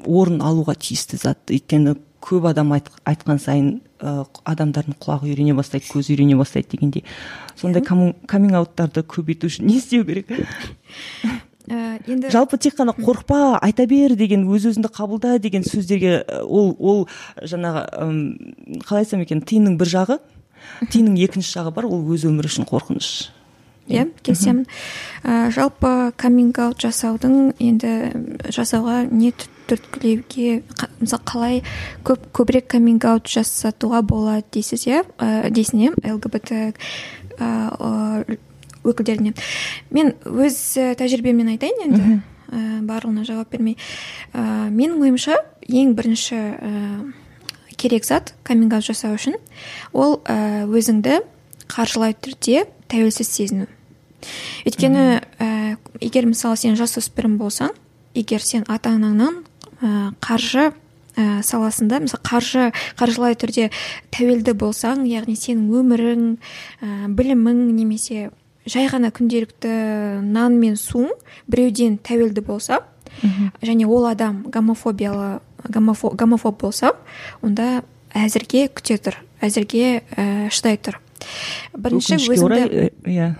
орын алуға тиісті зат. Өйткені көп адам айт, айтқан сайын ә, адамдардың құлағы үйрене бастайды көзі үйрене бастайды дегендей. Сондай каминг ауттарды көбейту үшін не істеу керек? Ә, енді жалпы тек қана қорықпа айта бер деген өз өзіңді қабылда деген сөздерге ол ол жаңағы қалай айтсам екен тиынның бір жағы тиынның екінші жағы бар ол өз өмірі үшін қорқыныш. Иә келісемін. Ә, жалпы каминг аут жасаудың енді жасауға не түрткілеуге мысалы қалай көп көбірек каминг аут жасатуға болады дейсіз иә? Ә, дейсің иә? лгбт өкілдеріне. Мен өз тәжірибеммен айтайын енді. Ә, барлығына жауап бермей. Ә, менің ойымша ең бірінші ә, керек зат каминг аут жасау үшін ол ә, өзіңді қаржылай түрде тәуелсіз сезіну. Өйткені ә, егер мысалы сен жасөспірім болсаң егер сен ата анаңнан қаржы ә, саласында. Мысалы қаржы қаржылай түрде тәуелді болсаң яғни сенің өмірің ә, білімің немесе жай ғана күнделікті нан мен суың біреуден тәуелді болса және ол адам гомофобиялы гомофоб, гомофоб болса онда әзірге күте тұр әзірге ә, шыдай тұр. Бірінші өзіңді иә.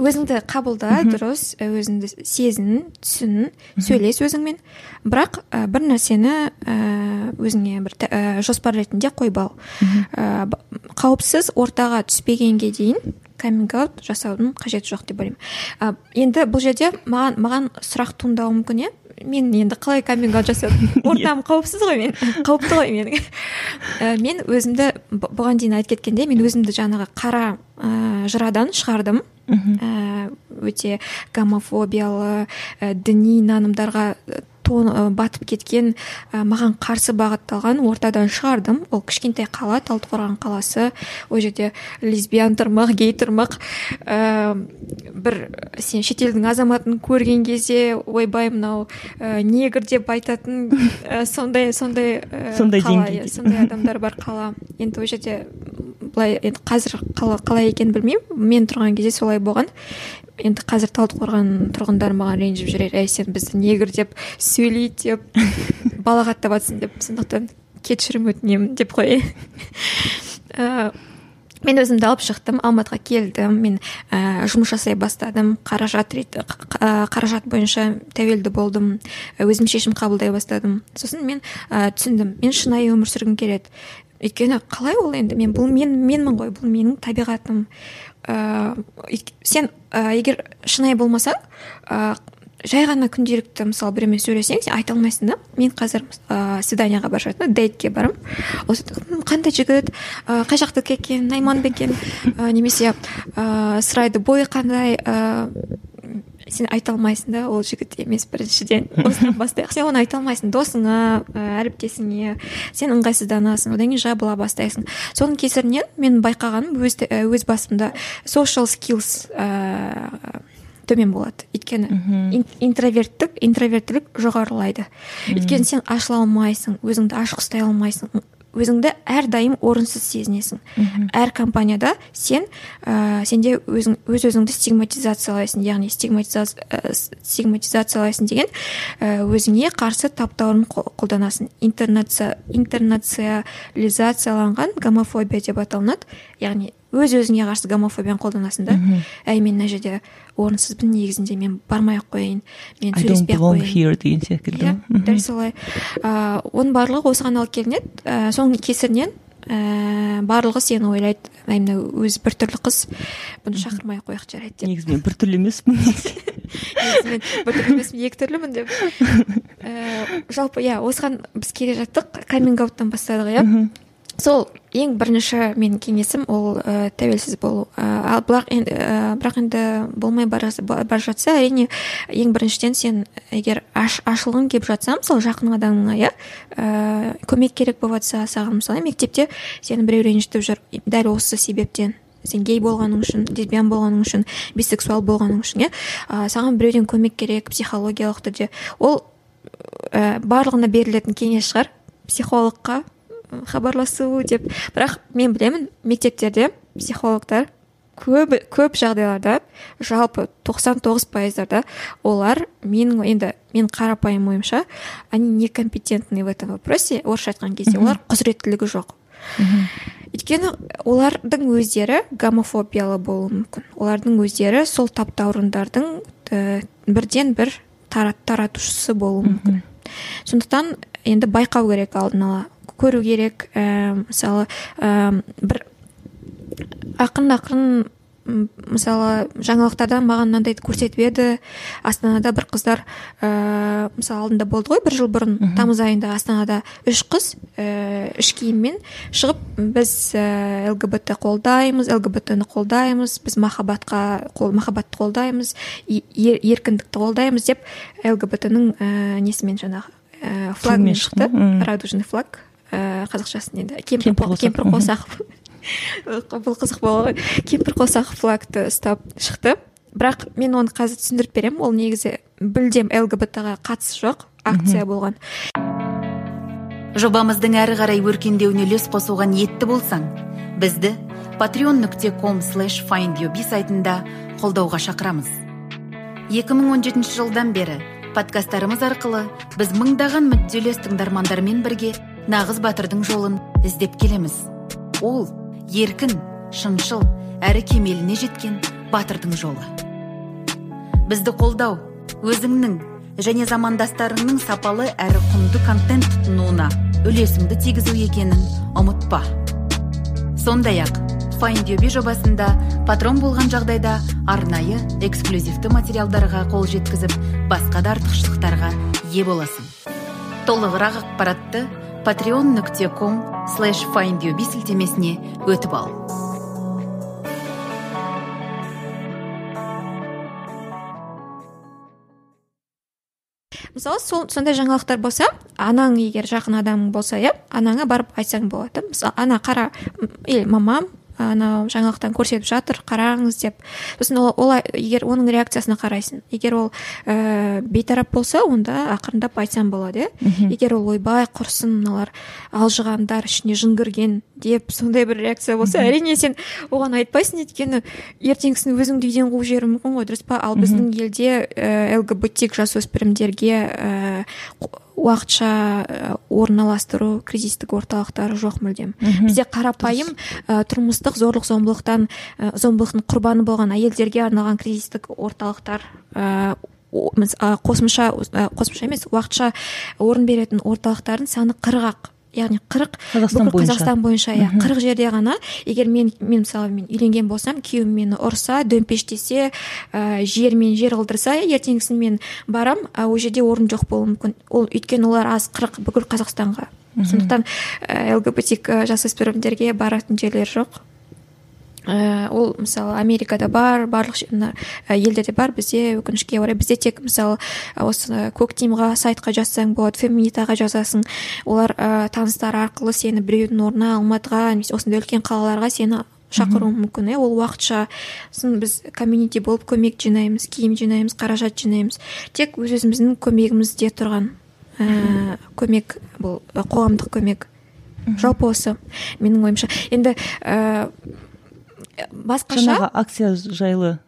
Өзіңді қабылда дұрыс өзіңді сезін түсін сөйлес өзіңмен. Бірақ ә, бір нәрсені ә, өзіңе бір ә, жоспар ретінде қойып ал. Ә, қауіпсіз ортаға түспегенге дейін каминг аут жасаудың қажеті жоқ деп ойлаймын. Ә, енді бұл жерде маған маған сұрақ туындауы мүмкін иә? Мен енді қалай каминг аут жасадым ортам қауіпсіз ғой мен. Қауіпті ғой мен. Ә, мен өзімді бұған дейін айтып кеткенде мен өзімді жаңағы қара ә, жырадан шығардым. Ә, өте гомофобиялы ә, діни нанымдарға батып кеткен ә, маған қарсы бағытталған ортадан шығардым. Ол кішкентай қала талдықорған қаласы. Ол жерде лесбиян тұрмақ гей тұрмақ. Ә, бір сен шетелдің азаматын көрген кезде ойбай мынау ә, негр деп айтатын ә, сондай сондай ә, сондай қала иә, сондай адамдар бар қала. Енді ол жерде былай енді қазір қалай екенін білмеймін. Мен тұрған кезде солай болған. Енді қазір талдықорған тұрғындары маған ренжіп жүрер әй сен бізді негр деп сөйлейді деп балағаттап жатрсың деп сондықтан кешірім өтінемін деп қояйын ә, мен өзімді алып шықтым алматыға келдім. Мен ә, жұмыс жасай бастадым. Қаражат рет, қаражат бойынша тәуелді болдым. Өзім шешім қабылдай бастадым. Сосын мен ә, түсіндім. Мен шынайы өмір сүргім келеді. Өйткені қалай ол енді? Мен бұл мен менмін ғой. Бұл менің табиғатым. Ә, сен ә, егер шынайы болмасаң ә, жай ғана күнделікті мысалы біреумен сөйлессең сен айта алмайсың да? Мен қазір ыыы свиданиеға бара жатырмын дейтке барамын қандай жігіт? Ыыы қай жақтікі екен? Найман ба екен? Ә, немесе ыыы сұрайды бойы қандай? Ыыы сен айта алмайсың да ол жігіт емес біріншіден. Осыдан бастайық. Сен оны айта алмайсың. Досыңа әріптесіңе сен ыңғайсызданасың одан кейін жабыла бастайсың. Соның кесірінен мен байқағаным өз, өз басымда social skills ыыы төмен болады. Өйткені интроверттік интроверттілік жоғарылайды. Өйткені сен ашыла алмайсың өзіңді ашық ұстай алмайсың өзіңді әрдайым орынсыз сезінесің. Әр компанияда сен ә, сенде өзің өз өзіңді стигматизациялайсың яғни стигматизация ә, стигматизациялайсың деген ә, өзіңе қарсы таптауырын қолданасың. Интернация интернациализацияланған гомофобия деп аталынады. Яғни өз өзіңе қарсы гомофобияны қолданасың да. Әй мен мына жерде орынсызбын негізінде мен бармай ақ қояйын мен сөйлеспей ақ қояйын. деген секілді иә дәл солай. Ыыы оның барлығы осыған алып келінеді. Ә, соның кесірінен ііі барлығы сені ойлайды. Әй мына өзі біртүрлі қыз бұны шақырмай ақ қояйық жарайды деп. Негізі мен біртүрлі емеспін. Негізі мен біртүрлі емеспін екі түрлімін деп. Ііі жалпы иә осыған біз келе жаттық. Каминг ауттан бастадық иә. Сол ең бірінші менің кеңесім ол ә, тәуелсіз болу. Ә, ал бірақ енді ә, бірақ енді болмай бара, жатса әрине ең біріншіден сен егер аш, ашылғың келіп жатса мысалы жақын адамыңа иә ә, көмек керек болып жатса саған мысалы мектепте сені біреу ренжітіп жүр дәл осы себептен. Сен гей болғаның үшін лесбиян болғаның үшін бисексуал болғаның үшін иә. Ә, саған біреуден көмек керек психологиялық түрде. Ол ә, барлығына берілетін кеңес шығар. Психологқа хабарласу деп. Бірақ мен білемін мектептерде психологтар көп көп жағдайларда жалпы 99 пайыздарда олар менің енді мен қарапайым ойымша они некомпетентны в этом вопросе орысша айтқан кезде олар құзыреттілігі жоқ. Өйткені олардың өздері гомофобиялы болуы мүмкін. Олардың өздері сол таптаурындардың ә, бірден бір таратушысы болуы мүмкін. Сондықтан енді байқау керек алдын ала. Көру керек. Ә, мысалы ә, бір ақырын ақырын мысалы жаңалықтарда маған мынандайды көрсетіп еді. Астанада бір қыздар ә, мысалы алдында болды ғой бір жыл бұрын тамыз айында астанада үш қыз ә, іш киіммен шығып біз ә, лгбт қолдаймыз лгбт ны қолдаймыз біз махаббатқа қол, махаббатты қолдаймыз ер, еркіндікті қолдаймыз деп лгбт ның ә, несімен жаңағы ә, флагмен шықты радужный флаг. Ыыы қазақшасын енді. Кемпір кемпір қосақ. бұл қызық болды ғой. Кемпір қосақ флагты ұстап шықты. Бірақ мен оны қазір түсіндіріп беремін. Ол негізі мүлдем лгбт ға қатысы жоқ. Акция болған. Жобамыздың әрі қарай өркендеуіне үлес қосуға ниетті болсаң бізді patreon нүкте ком слеш сайтында қолдауға шақырамыз. 2017 жылдан бері подкасттарымыз арқылы біз мыңдаған мүдделес тыңдармандармен бірге нағыз батырдың жолын іздеп келеміз. Ол еркін шыншыл әрі кемеліне жеткен батырдың жолы. Бізді қолдау өзіңнің және замандастарыңның сапалы әрі құнды контент тұтынуына үлесіңді тигізу екенін ұмытпа. Сондай ақ файндюби жобасында патрон болған жағдайда арнайы эксклюзивті материалдарға қол жеткізіп басқа да артықшылықтарға ие боласың. Толығырақ ақпаратты patreon нүкте ком слэш файндюби сілтемесіне өтіп ал мысалы сол сондай жаңалықтар болса анаң егер жақын адамың болса иә анаңа барып айтсаң болады. Мысалы ана қара или мамам анау жаңалықтан көрсетіп жатыр қараңыз деп. Сосын ол, ол егер оның реакциясына қарайсың егер ол ә, бейтарап болса онда ақырындап айтсам болады иә. Егер ол ойбай құрсын мыналар алжығандар ішіне жын кірген деп сондай бір реакция болса әрине сен оған айтпайсың өйткені ертеңгісін өзіңді үйден қуып жіберуі мүмкін ғой дұрыс па? Ал біздің елде ә, лгбтик жасөспірімдерге ә, уақытша орналастыру кризистік орталықтары жоқ мүлдем. Бізде қарапайым ә, тұрмыстық зорлық зомбылықтан ә, зомбылықтың құрбаны болған әйелдерге арналған кризистік орталықтар ә, қосымша қосымша емес уақытша орын беретін орталықтардың саны қырық ақ. Яғни қырық Қазақстан бойынша. қазақстан бойынша иә қырық жерде ғана. Егер мен мен мысалы мен үйленген болсам күйеуім мені ұрса дөмпештесе ә, жермен жер қылдырса ертеңгісін мен барам ол жерде орын жоқ болуы мүмкін. Ол өйткені олар аз қырық бүкіл қазақстанға. Сондықтан ә, лгбтик жасөспірімдерге баратын жерлер жоқ. Ә, ол мысалы америкада бар барлық мына ә, елдерде бар. Бізде өкінішке орай бізде тек мысалы ә, осы коктимға сайтқа жазсаң болады феминитаға жазасың. Олар ә, таныстар арқылы сені біреудің орнына алматыға немесе осындай үлкен қалаларға сені шақыруы мүмкін иә ол уақытша. Сосын біз комьюнити болып көмек жинаймыз киім жинаймыз қаражат жинаймыз. Тек өз өзіміздің көмегімізде тұрған ә, көмек бұл қоғамдық көмек. Жалпы осы менің ойымша. Енді ә, басқаша жаңағы акция жайлы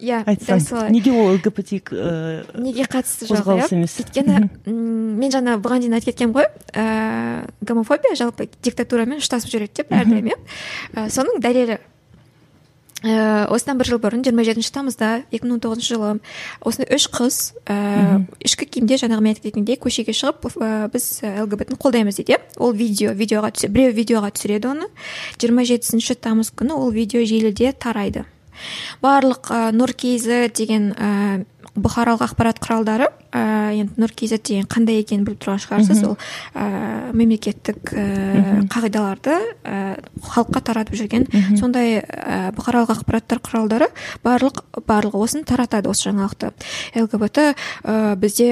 иә дәл айтсаң. солай. Неге ол лгбтик ыыы неге қатысты қозғалыс емес? өйткені мен жаңа бұған дейін айтып кеткенмін ғой ә, гомофобия жалпы диктатурамен ұштасып жүреді деп әрдайым иә. Соның дәлелі ә, осыдан бір жыл бұрын жиырма жетінші тамызда екі мың он тоғызыншы жылы осындай үш қыз ә, ішкі киімде жаңағы мен айтып кеткендей көшеге шығып ә, біз лгбтны қолдаймыз дейді. Ол видео видеоға түсе біреу видеоға түсіреді оны. Жиырма жетісінші тамыз күні ол видео желіде тарайды. Барлық ә, нұр kz деген ә, бұқаралық ақпарат құралдары ә, енді нұр kz деген қандай екенін біліп тұрған шығарсыз ол ә, мемлекеттік ә, қағидаларды ә, халыққа таратып жүрген. Сондай ә, бұқаралық ақпараттар құралдары барлық барлығы осыны таратады осы жаңалықты. Лгбт ә, бізде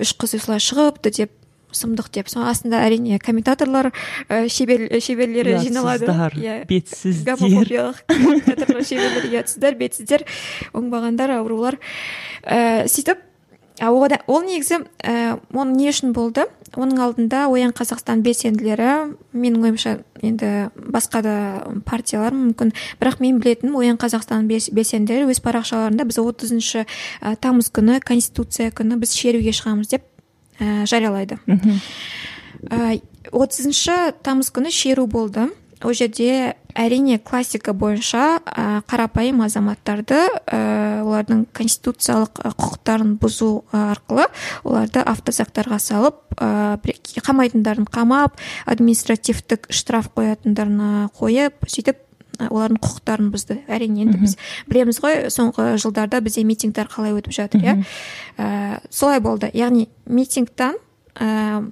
үш қыз осылай шығыпты деп сұмдық деп. Соның астында әрине комментаторлар ә, шебер шеберлері жиналады. иә. бетсіздер. Комментаторлар ұятсыздар бетсіздер. Оңбағандар аурулар ә, сөйтіп а ода- ол негізі ә, оның не үшін болды? Оның алдында оян қазақстан белсенділері менің ойымша енді басқа да партиялар мүмкін. Бірақ мен білетінім оян қазақстан белсенділері өз парақшаларында біз отызыншы тамыз күні конституция күні біз шеруге шығамыз деп ә, жариялайды. Отызыншы тамыз күні шеру болды. Ол жерде әрине классика бойынша ә, қарапайым азаматтарды ә, олардың конституциялық құқықтарын бұзу арқылы оларды автозактарға салып ә, қамайтындарын қамап административтік штраф қоятындарына қойып сөйтіп олардың құқықтарын бұзды. Әрине енді біз білеміз ғой соңғы жылдарда бізде митингтер қалай өтіп жатыр иә? Ә, солай болды. Яғни митингтан ә,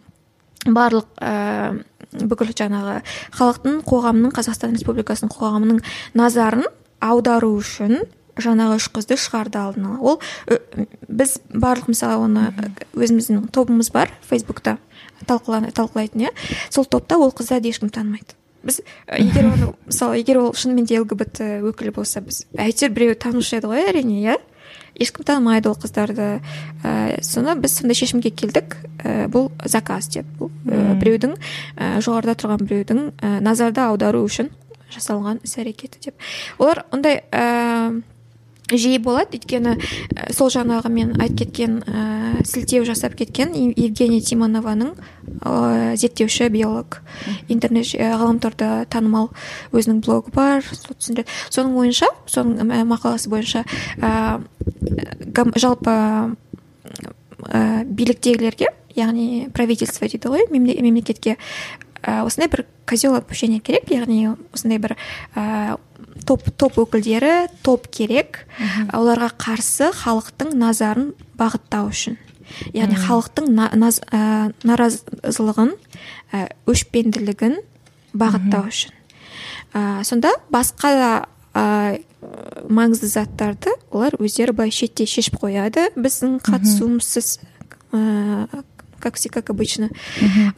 барлық ә, бүкіл жаңағы халықтың қоғамның қазақстан республикасының қоғамының назарын аудару үшін жаңағы үш қызды шығарды алдын ала. Ол біз барлық мысалы оны өзіміздің тобымыз бар фейсбукта талқылайтын иә? Сол топта ол қыздарды ешкім танымайды. Біз ә, егер оны мысалы егер ол шынымен де лгбт өкілі болса біз әйтеуір біреу танушы еді ғой әрине иә? Ешкім танымайды ол қыздарды. Ә, соны біз сондай шешімге келдік. Ә, бұл заказ деп. Бұл ә, біреудің ә, жоғарыда тұрған біреудің ә, назарды аудару үшін жасалған іс әрекеті деп. Олар ондай ә, жиі болады. Өйткені ә, сол жаңағы мен айтып кеткен ә, сілтеу жасап кеткен Ев- евгения тимонованың ә, зерттеуші биолог интернет ә, ғаламторда танымал өзінің блогы бар. Сол түсіндіреді соның ойынша соның мақаласы бойынша ә, жалпы ә, биліктегілерге яғни правительство дейді ғой мемле- мемлекетке осындай бір козел отпущения керек яғни осындай бір ә, топ топ өкілдері топ керек. Оларға қарсы халықтың назарын бағыттау үшін. Яғни халықтың на- наз- ә, наразылығын ә, өшпенділігін бағыттау үшін. Ә, сонда басқа да ә, маңызды заттарды олар өздері былай шетте шешіп қояды. Біздің қатысуымызсыз ә, как все как обычно.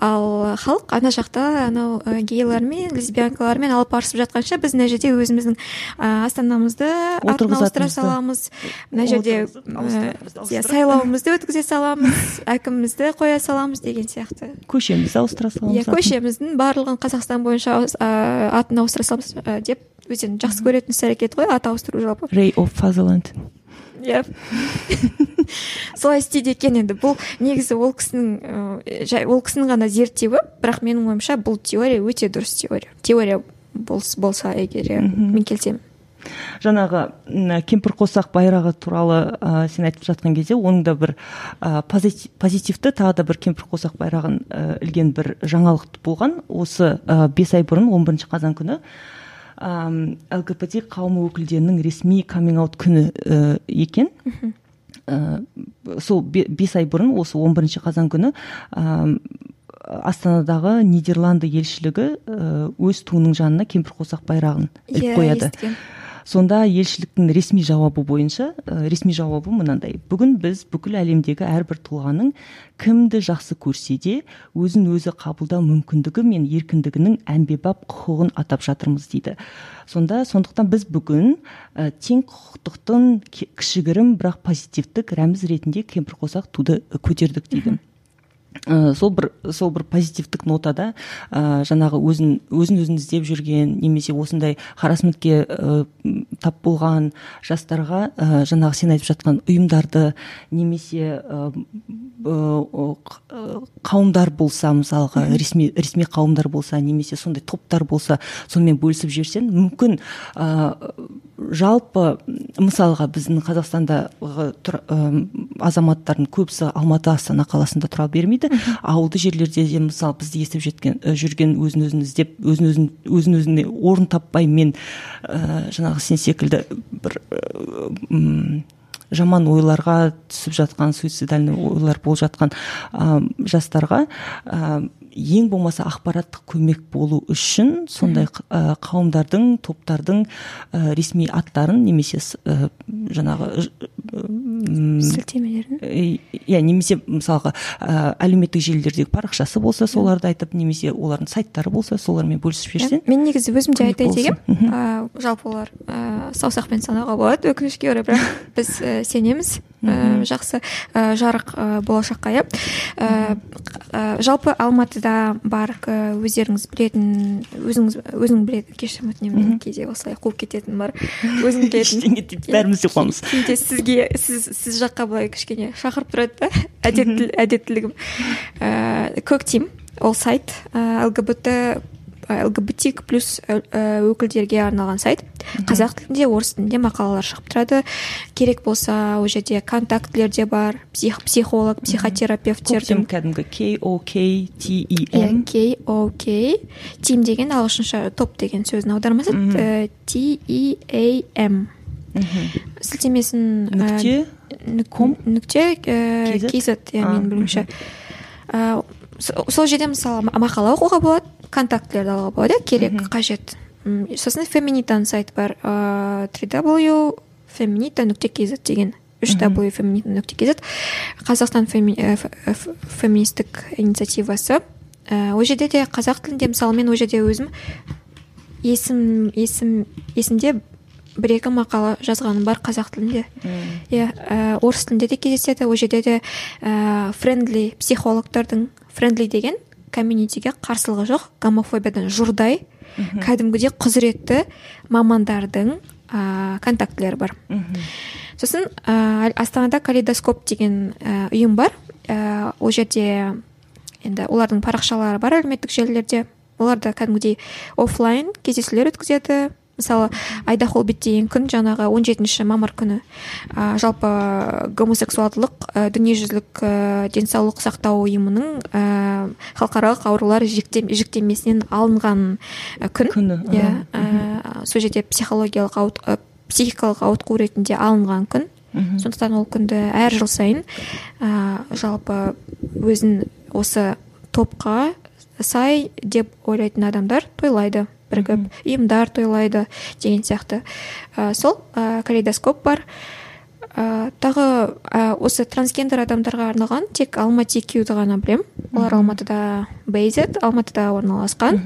Ал халық ана жақта анау ә, гейлермен лесбиянкалармен алып жатқанша біз мына жерде өзіміздің ә, астанамызды атын ауыстыра саламыз. Мына жерде ә, ауыстырамыз, иә, сайлауымызды өткізе саламыз әкімімізді қоя саламыз деген сияқты. Көшемізді ауыстыра саламыз иә көшеміздің барлығын қазақстан бойынша ә, атын ауыстыра саламыз ә, деп өздерінің жақсы көретін іс әрекет қой ат ауыстыру жалпы. Рей оф фазаленд иә. Солай істейді екен енді. Бұл негізі ол кісінің ә, жай ол кісінің ғана зерттеуі бірақ менің ойымша бұл теория өте дұрыс теория. Теория болс, болса егер иә, мен келісемін жаңағы кемпір қосақ байрағы туралы ә, сен айтып жатқан кезде оның да бір ә, позитивті тағы да бір кемпір қосақ байрағын ә, ілген бір жаңалық болған. Осы ә, бес ай бұрын 11 қазан күні лгбт қауымы өкілдерінің ресми каминг аут күні ә, екен. Ә, сол бес ай бұрын осы 11 қазан күні астанадағы нидерланды елшілігі өз туының жанына кемпір қосақ байрағын іліп иә, қояды. Сонда елшіліктің ресми жауабы бойынша ресми жауабы мынандай. Бүгін біз бүкіл әлемдегі әрбір тұлғаның кімді жақсы көрсе де өзін өзі қабылдау мүмкіндігі мен еркіндігінің әмбебап құқығын атап жатырмыз дейді. Сонда сондықтан біз бүгін ә, тең құқықтықтың кішігірім бірақ позитивтік рәміз ретінде кемпірқосақ туды көтердік дейді. Ә, сол бір сол бір позитивтік нотада ә, жаңағы өзін өзін өзін іздеп жүрген немесе осындай харасментке ә, тап болған жастарға ә, жаңағы сен айтып жатқан ұйымдарды немесе ә, қауымдар болса мысалға ресми ресми қауымдар болса немесе сондай топтар болса сонымен бөлісіп жіберсең мүмкін ә, жалпы мысалға біздің қазақстандағы азаматтардың көбісі алматы астана қаласында тұра бермейді. Ауылды жерлерде де мысалы бізді естіп жеткен жүрген өзін өзін іздеп өзін өзін өзін өзіне орын таппай мен ә, жаңағы сен секілді бір жаман ойларға түсіп жатқан суицидальный ойлар болып жатқан ә, жастарға ә, ең болмаса ақпараттық көмек болу үшін сондай қауымдардың топтардың ә, ресми аттарын немесе ә, жаңағы сілтемелерін? иә немесе мысалға ә, әлеуметтік желілердегі парақшасы болса соларды айтып немесе олардың сайттары болса солармен бөлісіп жіберсең мен негізі өзім де айтайын дегенмін жалпы олар саусақпен санауға болады өкінішке орай бірақ біз сенеміз. Ә, жақсы. Ә, жарық ә, болашаққа иә. Ә, жалпы алматыда бар өздеріңіз білетін өзіңіз өзің білетін кешірім өтінемін мен кейде осылай қуып кететін бар. Өзің білетін. Бәріміз де қуамыз. Кейде сізге сіз сіз жаққа былай кішкене шақырып тұрады да әдет әдеттілігім ііі коктим ол сайт ә, лгбт лгбтик плюс өкілдерге арналған сайт. Қазақ тілінде орыс тілінде мақалалар шығып тұрады. Керек болса ол жерде контактілер де бар псих, психолог психотерапевттердің кәдімгі o k t e m k o k тим деген ағылшынша топ деген сөздің аудармасы t e a m. Сілтемесін нүкте? нүкте kz иә менің білуімше сол жерде мысалы мақала оқуға болады. Контактілерді алуға болады керек қажет. Сосын феминитаның сайты бар ыыы феминита нүкте kz деген. Үш w феминита нүкте kz қазақстан феминистік инициативасы. Ііі ол жерде де қазақ тілінде мысалы мен ол жерде өзім есім есім есімде бір екі мақала жазғаным бар қазақ тілінде. Иә yeah, орыс тілінде де кездеседі ол жерде де ііі френдли психологтардың френдли деген комьюнитиге қарсылығы жоқ гомофобиядан жұрдай кәдімгідей құзыретті мамандардың ә, контактілері бар. Сосын ә, астанада калейдоскоп деген ұйым бар. Ә, ол жерде енді олардың парақшалары бар әлеуметтік желілерде. Олар да кәдімгідей офлайн кездесулер өткізеді. Мысалы айда холбит деген күн жаңағы 17 жетінші мамыр күні. Ә, жалпы гомосексуалдылық ә, дүниежүзілік ә, денсаулық сақтау ұйымының ә, халықаралық аурулар жіктемесінен алынған күн. Күні иә ә, сол жерде психологиялық ауыт, ә, психикалық ауытқу ретінде алынған күн. Сондықтан ол күнді әр жыл сайын ә, жалпы өзін осы топқа сай деп ойлайтын адамдар тойлайды. Бірігіп ұйымдар тойлайды деген сияқты. Ә, сол ә, калейдоскоп бар. Ә, тағы ә, осы трансгендер адамдарға арналған тек алматы кюді ғана білемін. Олар алматыда бейзет алматыда орналасқан.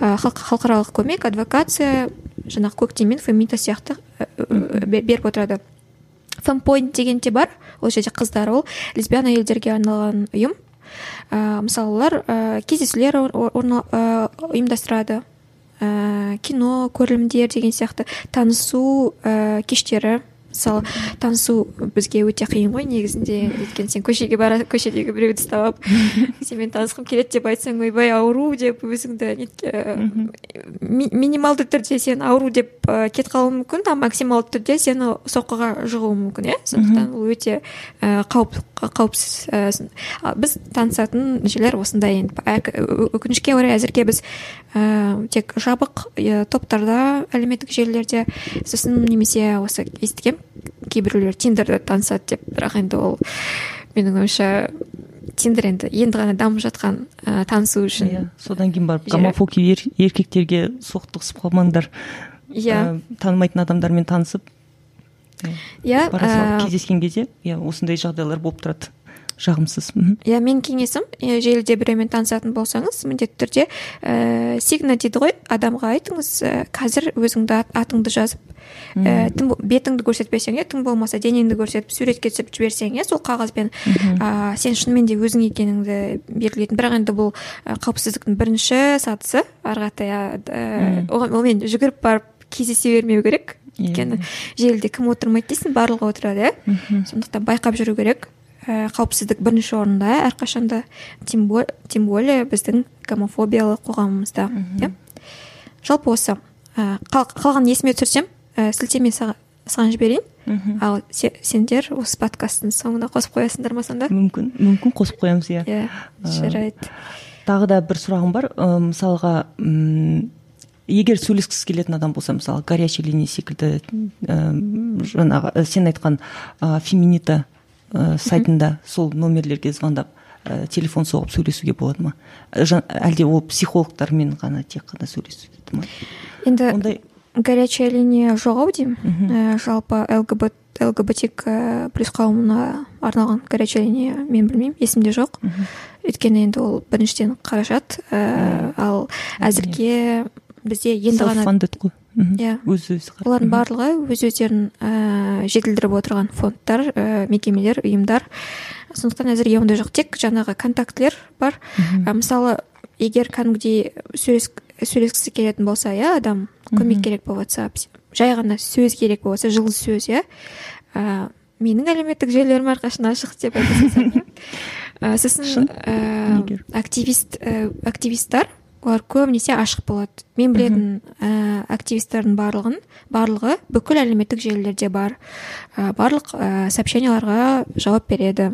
Ә, халықаралық көмек адвокация жаңағы көктем мен фемита сияқты беріп отырады. Фемпойнт деген де бар. Ол жерде қыздар ол лесбиян әйелдерге арналған ұйым. Ә, мысалы олар ә, кездесулер ұйымдастырады. Ә, кино көрілімдер деген сияқты. Танысу ә, кештері. Мысалы танысу бізге өте қиын ғой негізінде. Өйткені сен көшеге бара көшедегі біреуді ұстап алып сенімен танысқым келеді деп айтсаң ойбай ауру деп өзіңді минималды түрде сен ауру деп ә, кетіп қалуы мүмкін а максималды түрде сені соққыға жығуы мүмкін иә? Сондықтан ол өте ә, қауіп қауіпсіз ә, біз танысатын жерлер осындай енді. Өкінішке орай әзірге біз ә, тек жабық ә, топтарда әлеуметтік желілерде сосын немесе осы естігемін кейбіреулер тиндерде танысады деп бірақ енді ол менің ойымша тиндер енді енді ғана дамып жатқан ә, танысу үшін. Иә содан кейін барып гомофоби ер, еркектерге соқтығысып қалмаңдар. Иә. Ә, танымайтын адамдармен танысып иә ә, кездескен кезде иә осындай жағдайлар болып тұрады. Жағымсыз. Иә менің кеңесім желіде біреумен танысатын болсаңыз міндетті түрде ііі сигна дейді ғой адамға айтыңыз қазір өзіңді атыңды жазып ііі тым бетіңді көрсетпесең иә тым болмаса денеңді көрсетіп суретке түсіріп жіберсең иә сол қағазбен ыыы сен шынымен де өзің екеніңді белгілейтін. Бірақ енді бұл қауіпсіздіктің бірінші сатысы. Ары қаратай оған жүгіріп барып кездесе бермеу керек. Өйткені желіде кім отырмайды дейсің барлығы отырады иә сондықтан байқап жүру керек. Ә, қауіпсіздік бірінші орында әрқашанда тем более біздің гомофобиялық қоғамымызда иә. Жалпы осы ә, қалған есіме түсірсем ә, сілтеме саған жіберейін. Ал сендер осы подкасттың соңына қосып қоясыңдар ма сонда? Мүмкін мүмкін қосып қоямыз иә. Иә жарайды. тағы да бір сұрағым бар. Ә, мысалға егер сөйлескісі келетін адам болса мысалы горячий линия секілді ә, жаңағы сен айтқан ә, феминита ә, сайтында сол номерлерге звондап ә, телефон соғып сөйлесуге болады ма? Әлде ол психологтармен ғана тек қана сөйлеседі ма? Енді ондай горячая линия жоқ ау деймін. Ә, жалпы лгбт лгбтик плюс қауымына арналған горячая линия мен білмеймін есімде жоқ. Өйткені енді ол біріншіден қаражат ә, ал әзірге бізде енді ғана иә. Өз өзі олардың барлығы өз өздерін ііі жетілдіріп отырған фондтар ііі мекемелер ұйымдар. Сондықтан әзірге ондай жоқ. Тек жаңағы контактілер бар. Ә, мысалы егер кәдімгідей сөйлескісі келетін болса иә адам көмек керек болып жатса жай ғана сөз керек болып жатса жылы сөз иә. Ә, менің әлеуметтік желілерім әрқашан ашық деп айтасың сосын ііі активист активисттар. Олар көбінесе ашық болады. Мен білетін ә, активистердің барлығын барлығы бүкіл әлеуметтік желілерде бар. Ә, барлық ә, сообщенияларға жауап береді.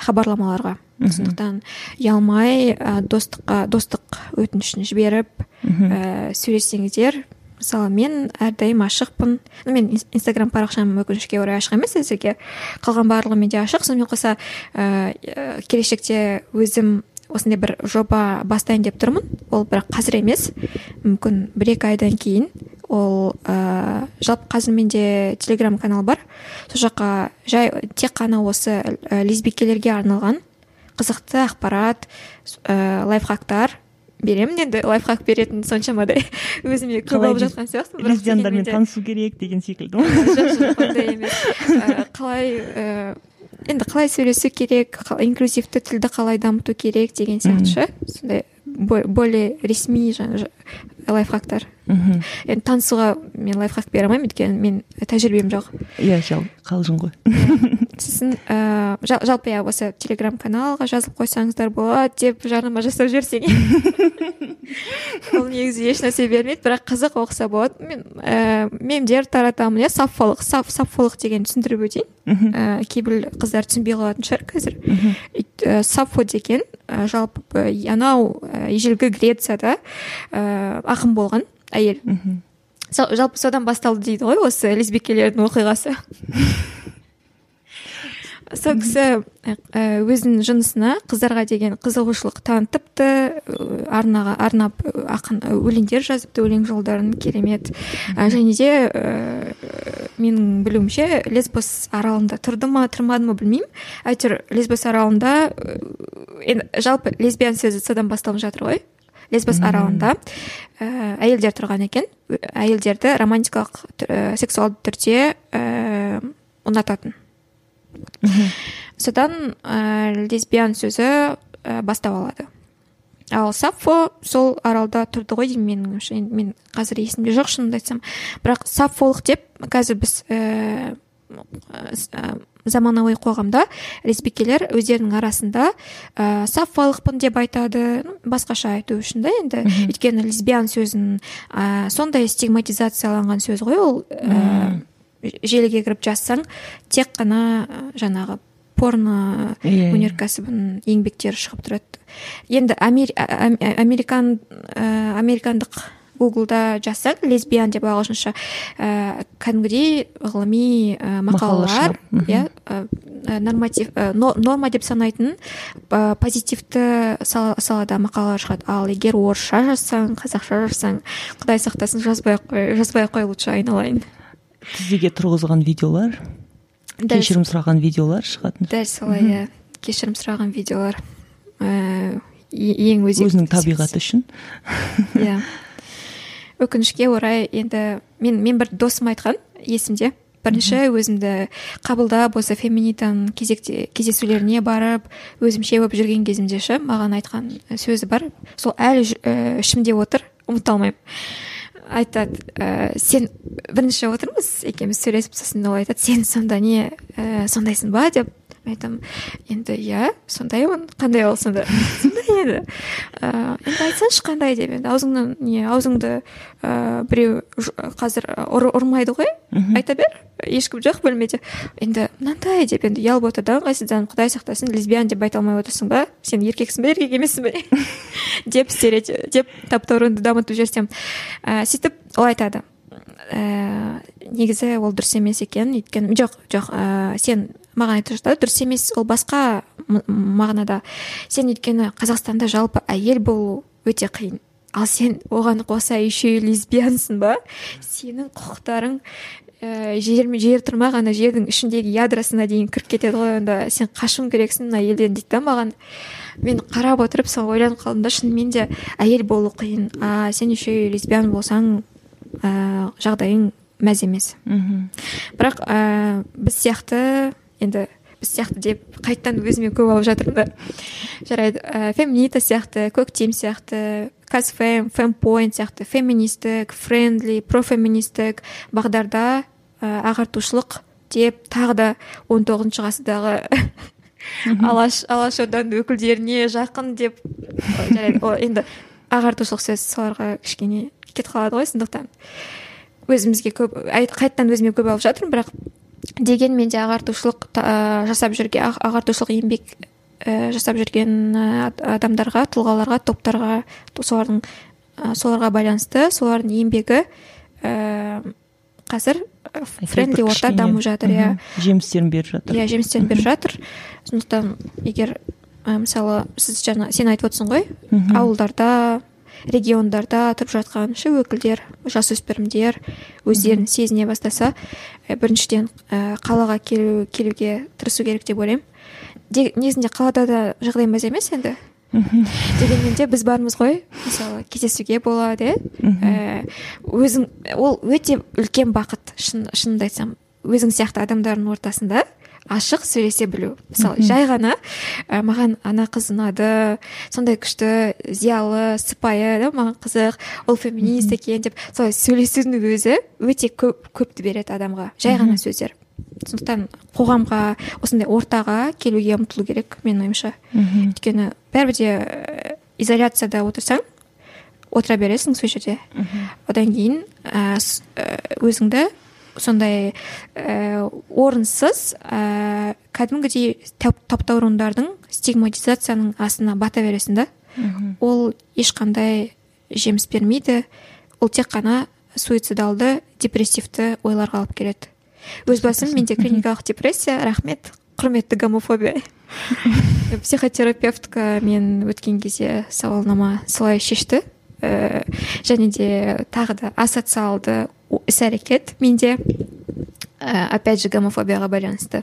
Хабарламаларға. Сондықтан ұялмай ә, достыққа достық өтінішін жіберіп ә, сөйлессеңіздер мысалы мен әрдайым ашықпын. Мен инстаграм парақшам өкінішке орай ашық емес әзірге. Қалған барлығы менде ашық. Сонымен қоса ә, келешекте өзім осындай бір жоба бастайын деп тұрмын. Ол бірақ қазір емес. Мүмкін бір екі айдан кейін ол ә, жалпы қазір менде телеграм канал бар. Сол жаққа жай тек қана осы ә, лесбикелерге арналған қызықты ақпарат ә, лайфхактар беремін енді. Лайфхак беретін соншамадай өзіме көп алып жатқан сияқтымын лесбияндармен танысу керек деген секілді. Ғой жоқ жоқ ондай емес. Қалай енді қалай сөйлесу керек инклюзивті тілді қалай дамыту керек деген сияқты. Ше сондай более ресми жаңағы лайфхактар. Мхм енді танысуға мен лайфхак бере алмаймын өйткені мен тәжірибем жоқ. Иә қалжың ғой. Сосын ыыы жалпы иә осы телеграм каналға жазылып қойсаңыздар болады деп жарнама жасап жіберсең. Ол негізі ешнәрсе бермейді бірақ қызық оқыса болады. Мен ііі мемдер таратамын иә саффолық саффолық деген түсіндіріп өтейін. Ііі кейбір қыздар түсінбей қалатын шығар қазір. Саффо деген жалпы анау ежелгі грецияда ыыы ақын болған әйел. Жалпы содан басталды дейді ғой осы лесбикелердің оқиғасы. Сол кісі өзінің жынысына қыздарға деген қызығушылық танытыпты арнаға арнап ақын өлеңдер жазыпты өлең жолдарын керемет. Және де ә, менің білуімше лесбос аралында тұрды ма тұрмады ма білмеймін. Әйтеуір лесбос аралында енді жалпы лесбиян сөзі содан басталып жатыр ғой. Лесбос аралында ә, әйелдер тұрған екен. Әйелдерді романтикалық ә, сексуалды түрде ә, ұнататын. Содан ә, лесбиян сөзі ә, бастау алады. Ал саффо сол аралда тұрды ғой деймін менің мен қазір есімде жоқ шынымды айтсам. Бірақ саффолық деп қазір біз ә, ә, заманауи қоғамда лесбикелер өздерінің арасында ә, саффалықпын деп айтады. Басқаша айту үшін да енді. Өйткені лесбиян сөзін ә, сондай стигматизацияланған сөз ғой ол ә, желіге кіріп жазсаң тек қана жаңағы порно өнеркәсібінің еңбектері шығып тұрады. Енді американ ә, американдық гуглда жазсаң лесбиян деп ағылшынша ә, кәдімгідей ғылыми ә, Мақалалар иә ә, норматив ә, но- норма деп санайтын ә, позитивті сала- салада мақалалар шығады. Ал егер орысша жазсаң қазақша жазсаң құдай сақтасын жазбай ақ қой жазбай ақ қой лучше айналайын. Тізеге тұрғызған видеолар кешірім сұраған видеолар шығатын. Дәл солай иә кешірім сұраған видеолар. Е- ең өзекті өзінің табиғаты үшін. Иә. өкінішке орай енді мен мен бір досым айтқан есімде. Бірінші өзімді қабылдап осы феминитаның кезекте кездесулеріне барып өзімше болып жүрген кезімде ше маған айтқан сөзі бар. Сол әлі ә, ішімде отыр ұмыта алмаймын айтады ә, сен бірінші отырмыз екеуміз сөйлесіп сосын ол айтады сен сонда не ә, сондайсың ба? деп мен айтамын енді иә сондаймын қандай ол сонда? Сондай енді ә, енді айтсаңшы қандай? деп енді аузыңнан не аузыңды ә, біреу ж- қазір ұр, ұрмайды ғой? Айта бер ешкім жоқ бөлмеде. Енді мынандай? деп енді ұялып отыр да ыңғайсызданып құдай сақтасын лесбиян деп айта алмай отырсың ба? Сен еркексің ба еркек емессің бе? деп стереотип деп таптауырынды дамытып жіберсем ә, сөйтіп ол айтады. Ә, негізі ол дұрыс емес екен өйткені жоқ жоқ ә, сен маған айтып жатады дұрыс емес ол басқа мағынада. Сен өйткені қазақстанда жалпы әйел болу өте қиын. Ал сен оған қоса еще и лесбиянсың ба? Сенің құқықтарың ә, жер, жер тұрмақ ана жердің ішіндегі ядросына дейін кіріп кетеді ғой онда. Сен қашуың керексің мына елден дейді да маған. Мен қарап отырып сол ойланып қалдым да шынымен де әйел болу қиын. А сен еще и лесбиян болсаң ә, жағдайың мәз емес. Мхм. Бірақ ә, біз сияқты енді біз сияқты деп қайтадан өзіме көп алып жатырмын да. Жарайды ә, феминита сияқты көктем сияқты казфем фемпоинт сияқты феминистік френдли профеминистік бағдарда ә, ағартушылық деп тағы да 19 тоғызыншы ғасырдағы алаш алаш орданың өкілдеріне жақын деп жарайды ол енді ағартушылық сөз соларға кішкене кетіп қалады ғой сондықтан. Өзімізге көп айт- қайтадан өзіме көп алып жатырмын бірақ дегенмен де ағартушылық ә, жасап жүрген ағартушылық еңбек ә, жасап жүрген ад- адамдарға тұлғаларға топтарға солардың ә, соларға байланысты солардың еңбегі ә, қазір френдли орта дамып жатыр иә. жемістерін беріп жатыр. Иә жемістерін беріп жатыр. Сондықтан егер ә, мысалы сіз жаңа сен айтып отырсың ғой ауылдарда региондарда тұрып жатқан ше өкілдер жасөспірімдер өздерін сезіне бастаса ә, біріншіден ә, қалаға келу келуге тырысу керек деп ойлаймын. Де- негізінде қалада да жағдай мәз емес енді. Мхм, дегенмен де біз бармыз ғой. Мысалы кездесуге болады иә. Ә, өзің ол өте үлкен бақыт шын шынымды айтсам. Өзің сияқты адамдардың ортасында. Ашық сөйлесе білу. Мысалы жай ғана ә, маған ана қыз ұнады сондай күшті зиялы сыпайы да маған қызық ол феминист екен деп солай сөйлесудің өзі өте көп көпті береді адамға. Жай ғана сөздер. Сондықтан қоғамға осындай ортаға келуге ұмтылу керек менің ойымша. Мхм. өйткені бәрібір де ә, изоляцияда отырсаң отыра бересің сол жерде. Одан кейін ә, өзіңді сондай ә, орынсыз ә, кәдімгідей тап- таптауырындардың стигматизацияның астына бата бересің да? Ол ешқандай жеміс бермейді. Ол тек қана суицидалды депрессивті ойларға алып келеді. Өз басым менде клиникалық депрессия рахмет құрметті гомофобия. Психотерапевтка мен өткен кезде сауалнама солай шешті. Ә, және де тағы да асоциалды іс әрекет менде. Ә, опять же гомофобияға байланысты.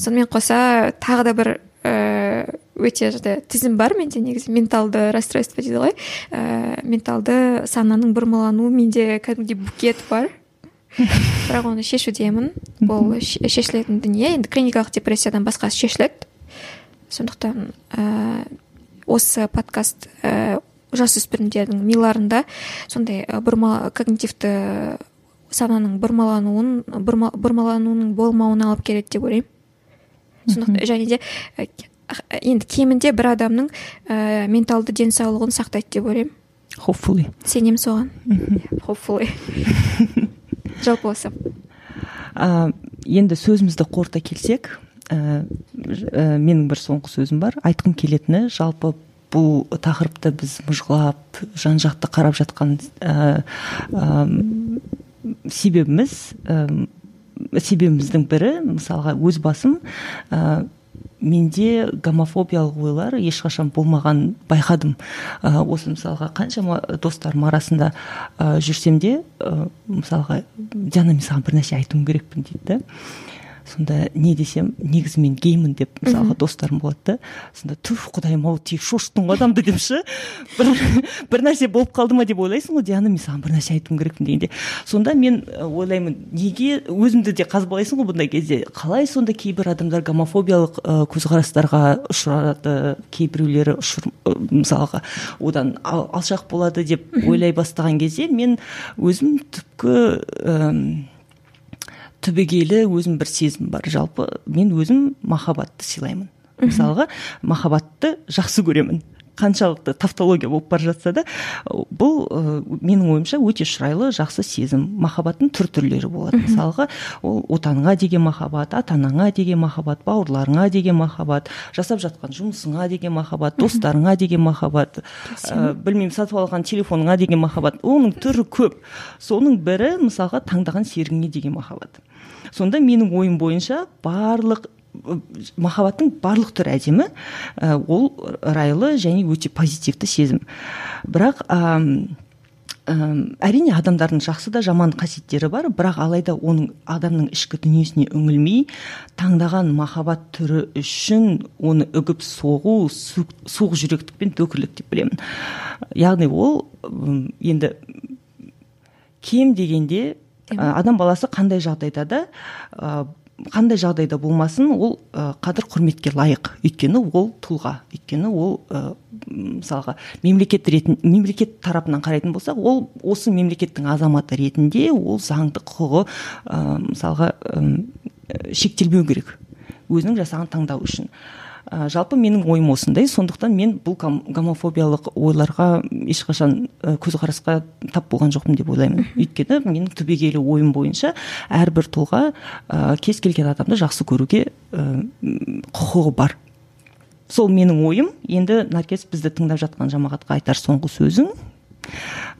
Сонымен қоса тағы да бір ә, өте жаңағыдай тізім бар менде негізі. Менталды расстройство дейді ғой. Ә, менталды сананың бұрмалануы менде кәдімгідей букет бар. Бірақ оны шешудемін. Ол ше- шешілетін дүние. Енді клиникалық депрессиядан басқасы шешіледі. Сондықтан ә, осы подкаст ә, жасөспірімдердің миларында сондай бұрма когнитивті сананың бұрмалануын бұрма, бұрмалануының болмауына алып келеді деп ойлаймын. Сондықтан және де енді кемінде бір адамның ә, менталды денсаулығын сақтайды деп ойлаймын. Hopefully. Сенемін соған. Hopefully. Жалпы осы ә, енді сөзімізді қорыта келсек ә, менің бір соңғы сөзім бар. Айтқым келетіні жалпы бұл тақырыпты біз мыжғылап жан жақты қарап жатқан ә, ә, себебіміз ә, себебіміздің бірі мысалға өз басым ә, менде гомофобиялық ойлар ешқашан болмаған байқадым. Ә, осы мысалға қаншама достарым арасында ә, жүрсем де ә, мысалға диана мен саған бір нәрсе айтуым керекпін дейді да. Сонда не десем негізі мен геймін деп мысалға достарым болады да сонда түф құдайым ау тек шошыттың ғой адамды деп ше бір, бір нәрсе болып қалды ма деп ойлайсың ғой диана мен саған бір нәрсе айтуым керекпін дегенде. Сонда мен ойлаймын неге өзімді де қазбалайсың ғой бұндай кезде? Қалай сонда кейбір адамдар гомофобиялық ә, көзқарастарға ұшырады кейбіреулері ұшыр, мысалға одан алшақ болады деп ойлай бастаған кезде мен өзім түпкі түбегейлі өзім бір сезім бар. Жалпы мен өзім махаббатты сыйлаймын. Мысалға махаббатты жақсы көремін. Қаншалықты тавтология болып бара жатса да бұл ә, менің ойымша өте шырайлы жақсы сезім. Махаббаттың түр түрлері болады. Мысалға ол отаныңа деген махаббат ата анаңа деген махаббат бауырларыңа деген махаббат жасап жатқан жұмысыңа деген махаббат достарыңа деген махаббат ә, білмеймін сатып алған телефоныңа деген махаббат. Оның түрі көп. Соның бірі мысалға таңдаған серігіңе деген махаббат. Сонда менің ойым бойынша барлық махаббаттың барлық түрі әдемі ол райлы және өте позитивті сезім. Бірақ ә, әрине адамдардың жақсы да жаман қасиеттері бар бірақ алайда оның адамның ішкі дүниесіне үңілмей таңдаған махаббат түрі үшін оны үгіп соғу суық жүректік пен дөкірлік деп білемін. Яғни ол енді кем дегенде адам баласы қандай жағдайда да ә, қандай жағдайда болмасын ол ә, қадір құрметке лайық. Өйткені ол тұлға өйткені ол ә, мысалға мемлекет ретін мемлекет тарапынан қарайтын болсақ ол осы мемлекеттің азаматы ретінде ол заңды құқығы ә, мысалға ә, шектелмеу керек. Өзінің жасаған таңдауы үшін. Ә, жалпы менің ойым осындай. Сондықтан мен бұл гомофобиялық ойларға ешқашан көзқарасқа тап болған жоқпын деп ойлаймын. Өйткені менің түбегейлі ойым бойынша әрбір тұлға ә, кез келген адамды жақсы көруге ә, құқығы бар. Сол менің ойым. Енді наркес бізді тыңдап жатқан жамағатқа айтар соңғы сөзің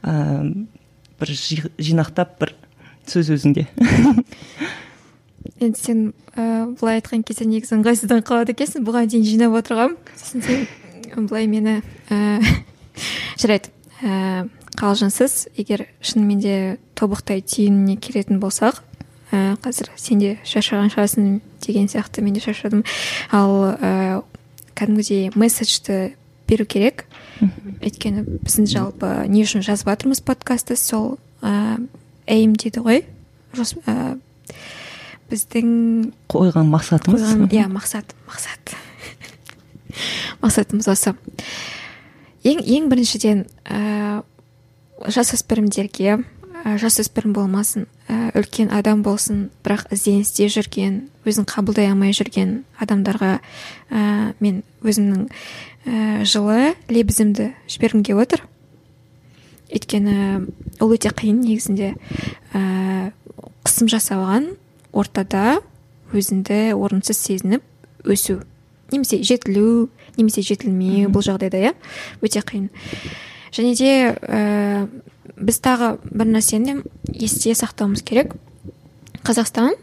ә, бір жинақтап бір сөз өзіңде. енді сен ә, былай айтқан кезде негізі ыңғайсызданып қалады екенсің. Бұған дейін жинап отырғанмын сосын сен былай мені ә, жарайды. Ә, қалжыңсыз егер шынымен де тобықтай түйініне келетін болсақ ә, қазір сен де шаршаған шығарсың деген сияқты мен де шаршадым. Ал ә, кәдімгідей месседжді беру керек. Өйткені біздің жалпы не үшін жазып жатырмыз подкастты сол ә, эйм дейді ғой. Біздің қойған мақсатымыз иә мақсат мақсат. Мақсатымыз осы. Ең ең біріншіден ә, жасөспірімдерге ә, жасөспірім болмасын ә, үлкен адам болсын бірақ ізденісте жүрген өзін қабылдай алмай жүрген адамдарға ә, мен өзімнің ә, жылы лебізімді жібергім келіп отыр. Өйткені ол өте қиын негізінде ә, қысым жасалған ортада өзіңді орынсыз сезініп өсу немесе жетілу немесе жетілмеу бұл жағдайда иә? Өте қиын. Және де ә, біз тағы бір нәрсені есте сақтауымыз керек. Қазақстан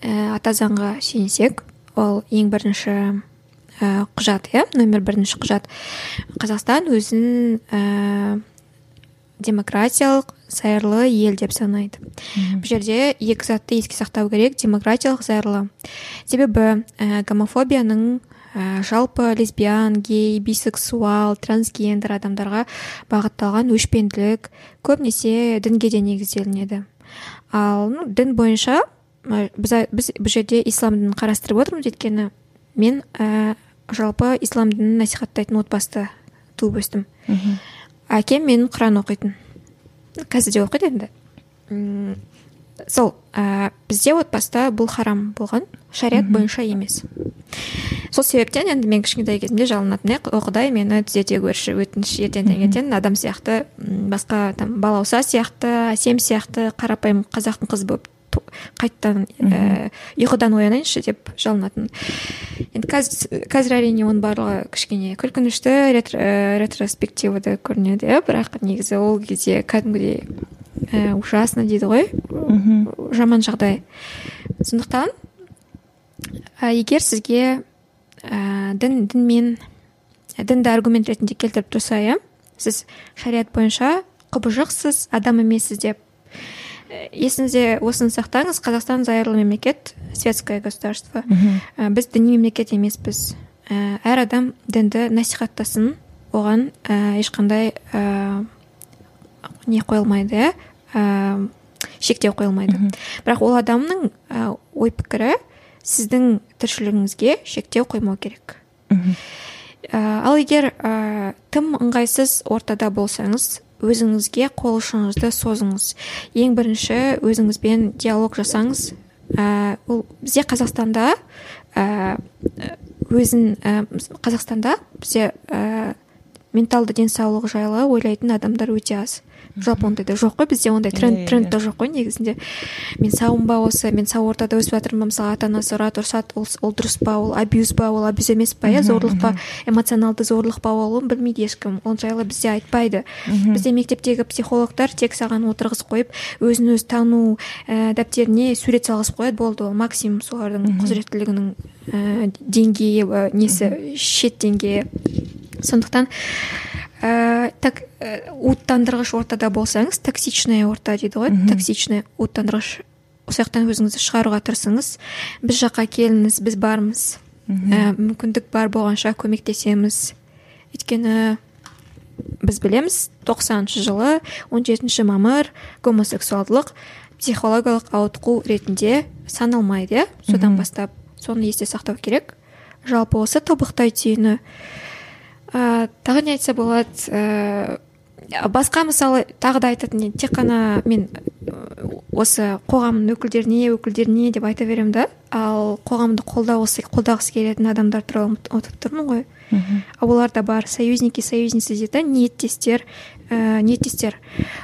ә, ата заңға сүйенсек ол ең бірінші ә, құжат иә? Номер бірінші құжат. Қазақстан өзін ә, демократиялық зайырлы ел деп санайды. Бұл жерде екі затты еске сақтау керек. Демократиялық зайырлы. Себебі ә, гомофобияның ә, жалпы лесбиян гей бисексуал трансгендер адамдарға бағытталған өшпенділік көбінесе дінге де негізделінеді. Ал ну, дін бойынша біз, біз бұл жерде ислам дінін қарастырып отырмыз. Өйткені мен ә, жалпы ислам дінін насихаттайтын отбасыда туып өстім. Әкем менің құран оқитын. Қазір де оқиды енді? Сол ә, бізде отбасыда бұл харам болған шариғат бойынша емес. Сол себептен енді мен кішкентай кезімде жалынатын о құдай мені түзете көрші өтініш ертең таңертең адам сияқты басқа там балауса сияқты әсем сияқты қарапайым қазақтың қызы болып қайтадан ә, ұйқыдан оянайыншы деп жалынатын. Енді қазір қазір әрине оның барлығы кішкене күлкінішті ретро, ә, ретроспективада көрінеді. Иә бірақ негізі ол кезде кәдімгідей ә, ужасно дейді ғой. Жаман жағдай. Сондықтан ә, егер сізге ә, дін дінмен дінді аргумент ретінде келтіріп тұрса иә сіз шариғат бойынша құбыжықсыз адам емессіз деп есіңізде осыны сақтаңыз қазақстан зайырлы мемлекет светское государство. Ә, біз діни мемлекет емеспіз. Ә, әр адам дінді насихаттасын. Оған ә, ешқандай ә, не қойылмайды иә ә, шектеу қойылмайды. Бірақ ол адамның ә, ой пікірі сіздің тіршілігіңізге шектеу қоймау керек. Ә, ал егер ә, тым ыңғайсыз ортада болсаңыз өзіңізге қол ұшыңызды созыңыз. Ең бірінші өзіңізбен диалог жасаңыз. Ә, бізде қазақстанда ә, өзін ә, қазақстанда бізде ә, менталды денсаулық жайлы ойлайтын адамдар өте аз. Жалпы ондайда жоқ қой бізде ондай тренд иә, тренд жоқ қой негізінде. Мен саумын ба осы мен сау ортада өсіп жатырмын ба мысалы ата анасы ұрады ұрсады ол, ол дұрыс па ол абьюз ба ол абьюз емес па иә зорлық па эмоционалды зорлық па ол білмейді ешкім ол жайлы бізде айтпайды. Бізде мектептегі психологтар тек саған отырғызып қойып өзін өзі тану ә, дәптеріне сурет салғызып қояды болды ол максимум солардың құзіреттілігінің ә, деңгейі ә, несі шет деңгейі. Сондықтан ә, так ә, уыттандырғыш ортада болсаңыз токсичный орта дейді ғой токсичный уыттандырғыш осы жақтан өзіңізді шығаруға тырысыңыз. Біз жаққа келіңіз біз бармыз. Ә, мүмкіндік бар болғанша көмектесеміз. Өйткені біз білеміз тоқсаныншы жылы 17 жетінші мамыр гомосексуалдылық психологиялық ауытқу ретінде саналмайды иә? Содан бастап соны есте сақтау керек. Жалпы осы тобықтай түйіні ә, тағы не айтса болады ә, басқа мысалы тағы да айтатын тек қана мен осы қоғамның өкілдеріне өкілдеріне деп айта беремін да. Ал қоғамды қолдағысы қолдағысы келетін адамдар туралы ұмытып тұрмын ғой. Олар да бар союзники союзницы дейді ниеттестер ә, ниеттестер.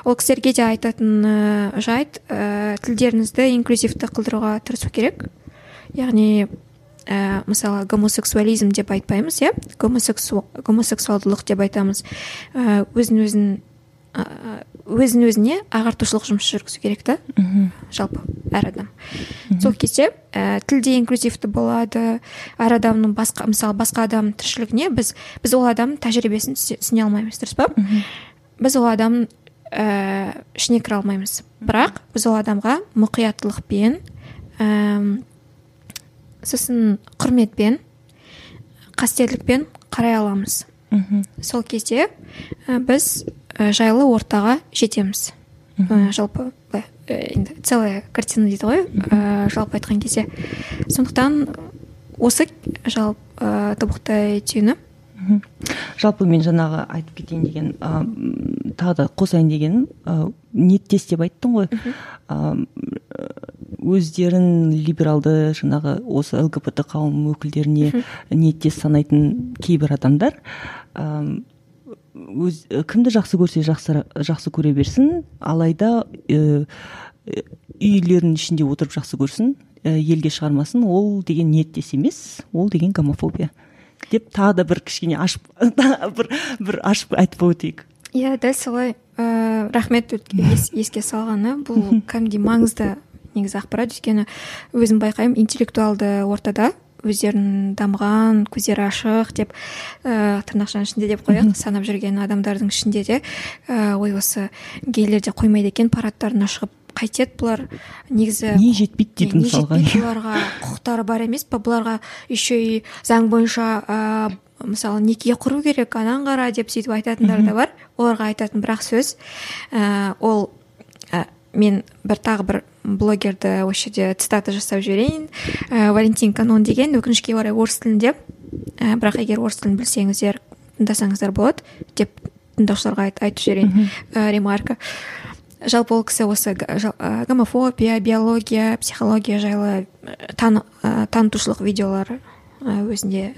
Ол кісілерге де айтатын жайт ә, тілдеріңізді инклюзивті қылдыруға тырысу керек. Яғни ә, мысалы гомосексуализм деп айтпаймыз иә? Гомосексуалдылық деп айтамыз. Ә, өзін өзін өзін өзіне ағартушылық жұмыс жүргізу керек та? Жалпы әр адам. Сол кезде ә, тілде инклюзивті болады әр адамның басқа мысалы басқа адам тіршілігіне біз біз ол адамның тәжірибесін түсіне алмаймыз дұрыс па? Біз ол адамның ә, ішіне кіре алмаймыз. Бірақ біз ол адамға мұқияттылықпен сосын құрметпен қастерлікпен қарай аламыз. Мхм. Сол кезде ә, біз ә, жайлы ортаға жетеміз. Ә, жалпы енді целая картина дейді ғой ә, жалпы айтқан кезде. Сондықтан осы жалпы ә, тобықтай түйіні жалпы мен жаңағы айтып кетейін деген ә, тағы да қосайын дегенім ә, ниеттес деп айттың ғой. Өздерін либералды жаңағы осы лгбт қауым өкілдеріне ниеттес санайтын кейбір адамдар өз кімді жақсы көрсе жақсы жақсы көре берсін алайда ә, үйлерінің ішінде отырып жақсы көрсін ә, елге шығармасын ол деген ниеттес емес ол деген гомофобия. Деп тағы да бір кішкене ашып бір бір ашып айтып өтейік. Иә дәл солай. Ыыы рахмет еске салғаны. Бұл кәдімгідей маңызды негізі ақпарат өйткені өзім байқаймын интеллектуалды ортада өздерін дамыған көздері ашық деп ә, тырнақшаның ішінде деп қояйық. Санап жүрген адамдардың ішінде де ә, ой осы гейлер де қоймайды екен парадтарына шығып қайтеді бұлар. Негізі не жетпейді дейді мысалға. бұларға құқықтары бар емес па бұларға еще и заң бойынша ә, мысалы неке құру керек анан қара деп сөйтіп айтатындар да бар. Оларға айтатын бірақ сөз. Ә, ол мен бір тағы бір блогерді осы жерде цитата жасап жіберейін. Ә, валентин канон деген өкінішке орай орыс тілінде. Ә, бірақ егер орыс тілін білсеңіздер тыңдасаңыздар болады деп тыңдаушыларға айт, айтып жіберейін. Ә, ремарка. Жалпы ол кісі осы гомофобия биология психология жайлы танытушылық видеолар өзінде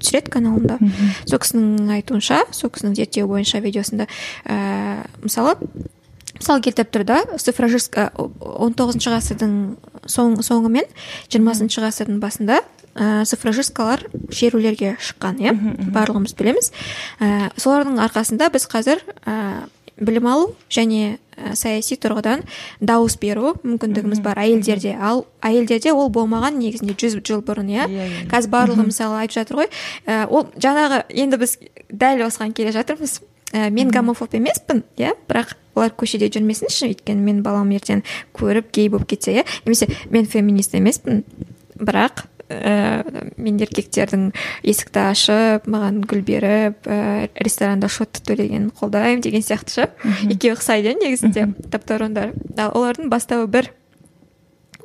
түсіреді каналында. Сол кісінің айтуынша сол кісінің зерттеуі бойынша видеосында ә, мысалы мысал келтіріп тұр да суфражистка он тоғызыншы ғасырдың соң, соңы мен жиырмасыншы ғасырдың басында ә, суфражисткалар шерулерге шыққан иә? Барлығымыз білеміз. Ә, солардың арқасында біз қазір ә, білім алу және ә, саяси тұрғыдан дауыс беру мүмкіндігіміз бар әйелдерде. ал әйелдерде ол болмаған негізінде жүз жыл бұрын иә, иә, иә. қазір барлығы мысалы айтып жатыр ғой. Ә, ол жаңағы енді біз дәл осыған келе жатырмыз. Ә, мен гомофоб емеспін иә бірақ олар көшеде жүрмесінші өйткені мен балам ертең көріп гей болып кетсе иә. Немесе мен феминист емеспін бірақ ә, мен еркектердің есікті ашып маған гүл беріп ә, ресторанда счетты төлегенін қолдаймын деген сияқты ше екеуі ұқсайды иә негізінде таптауырындар. Ал олардың бастауы бір.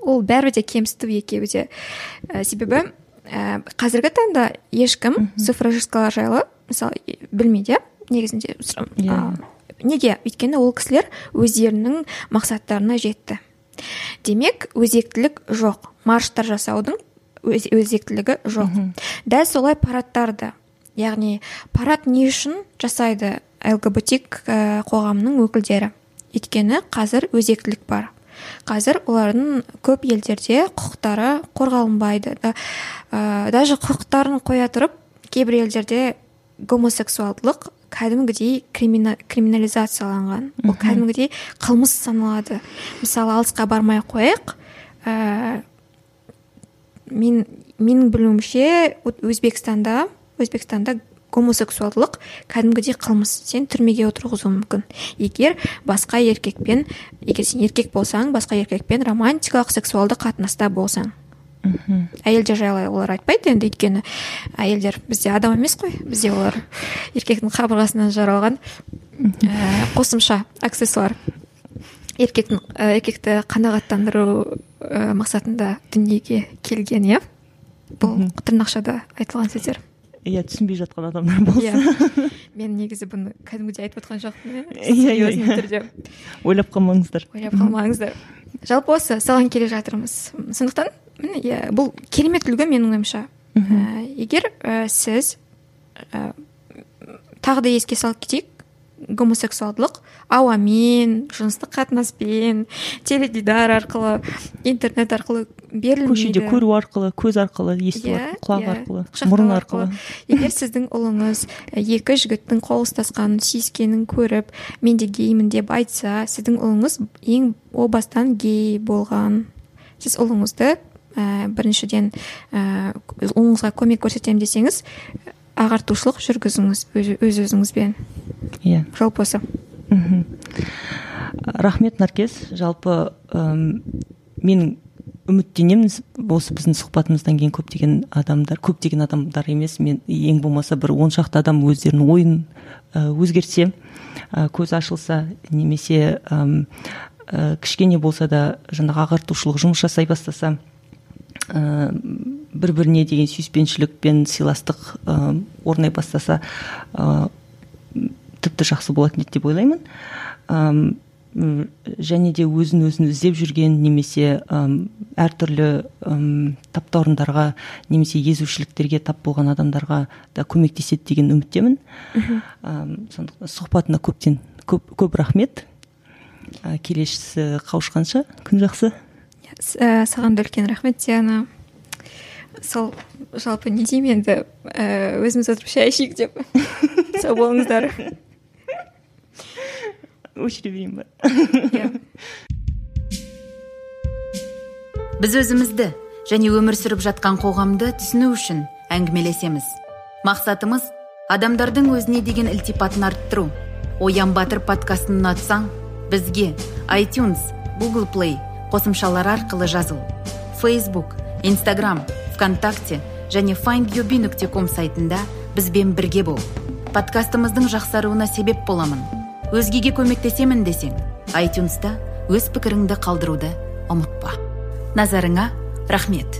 Ол бәрібір де кемсіту екеуі де. Ә, себебі ә, қазіргі таңда ешкім суфражисткалар жайлы мысалы білмейді иә. Негізінде yeah. Иә. неге? Өйткені ол кісілер өздерінің мақсаттарына жетті. Демек өзектілік жоқ. Марштар жасаудың өзектілігі жоқ. Дәл солай парадтарды яғни парад не үшін жасайды лгбтик ә, қоғамының өкілдері? Өйткені қазір өзектілік бар. Қазір олардың көп елдерде құқықтары қорғалынбайды да, ә, даже құқықтарын қоя тұрып кейбір елдерде гомосексуалдылық кәдімгідей кримина, криминализацияланған. Ол кәдімгідей қылмыс саналады. Мысалы алысқа бармай ақ қояйық. Ә, мен менің білуімше өзбекстанда өзбекстанда гомосексуалдылық кәдімгідей қылмыс сен түрмеге отырғызуы мүмкін. Егер басқа еркекпен егер сен еркек болсаң басқа еркекпен романтикалық сексуалды қатынаста болсаң. Мхм әйелдер жайлы олар айтпайды енді өйткені әйелдер бізде адам емес қой. Бізде олар еркектің қабырғасынан жаралған ә, қосымша аксессуар. Еркектің ә, еркекті қанағаттандыру ә, мақсатында дүниеге келген иә? Бұл тырнақшада айтылған сөздер. Иә түсінбей жатқан адамдар болса. Иә. Мен негізі бұны кәдімгідей айтып отқан жоқпын иә иә, иә. түрде. Ойлап қалмаңыздар. Ойлап қалмаңыздар. Жалпы осы соған келе жатырмыз. Сондықтан міне иә бұл керемет үлгі менің ойымша. Ә, егер ә, сіз ә, тағы да еске салып кетейік гомосексуалдылық. Ауамен жыныстық қатынаспен теледидар арқылы интернет арқылы берілмейді. Көшеде көру арқылы көз арқылы есту yeah, иә, құлақ yeah, иә, арқылы мұрын арқылы. егер сіздің ұлыңыз екі жігіттің қол ұстасқанын сүйіскенін көріп мен де геймін деп айтса сіздің ұлыңыз ең о бастан гей болған. Сіз ұлыңызды ә, біріншіден ә, ұлыңызға көмек көрсетемін десеңіз ағартушылық жүргізіңіз өз өзіңізбен. Иә. Жалпы осы. Мхм. Рахмет наркес. Жалпы әм, мен үміттенемін осы біздің сұхбатымыздан кейін көптеген адамдар көптеген адамдар емес мен ең болмаса бір он шақты адам өздерінің ойын өзгертсе көз ашылса немесе ә, кішкене болса да жаңағы ағартушылық жұмыс жасай бастаса ә, бір біріне деген сүйіспеншілік пен сыйластық ә, орнай бастаса ә, тіпті жақсы болатын еді деп ойлаймын. Ә, және де өзін өзін іздеп жүрген немесе әм, әртүрлі әм, таптаурындарға немесе езушіліктерге тап болған адамдарға да көмектеседі деген үміттемін. Сондықтан сұхбатына көптен көп көп рахмет. Ә, келесісі қауышқанша күн жақсы. Ә, саған да үлкен рахмет диана. Сол жалпы не деймін енді ә, өзіміз отырып шай ішейік деп. Сау болыңыздар. Өшіре берейін ба біз өзімізді және өмір сүріп жатқан қоғамды түсіну үшін әңгімелесеміз. Мақсатымыз адамдардың өзіне деген ілтипатын арттыру. Оян батыр подкастын ұнатсаң бізге iTunes Google Play қосымшалар арқылы жазыл. Facebook instagram вконтакте және findyobi нүкте сайтында бізбен бірге бол. Подкастымыздың жақсаруына себеп боламын. Өзгеге көмектесемін десең айтюнста өз пікіріңді қалдыруды ұмытпа. Назарыңа рахмет.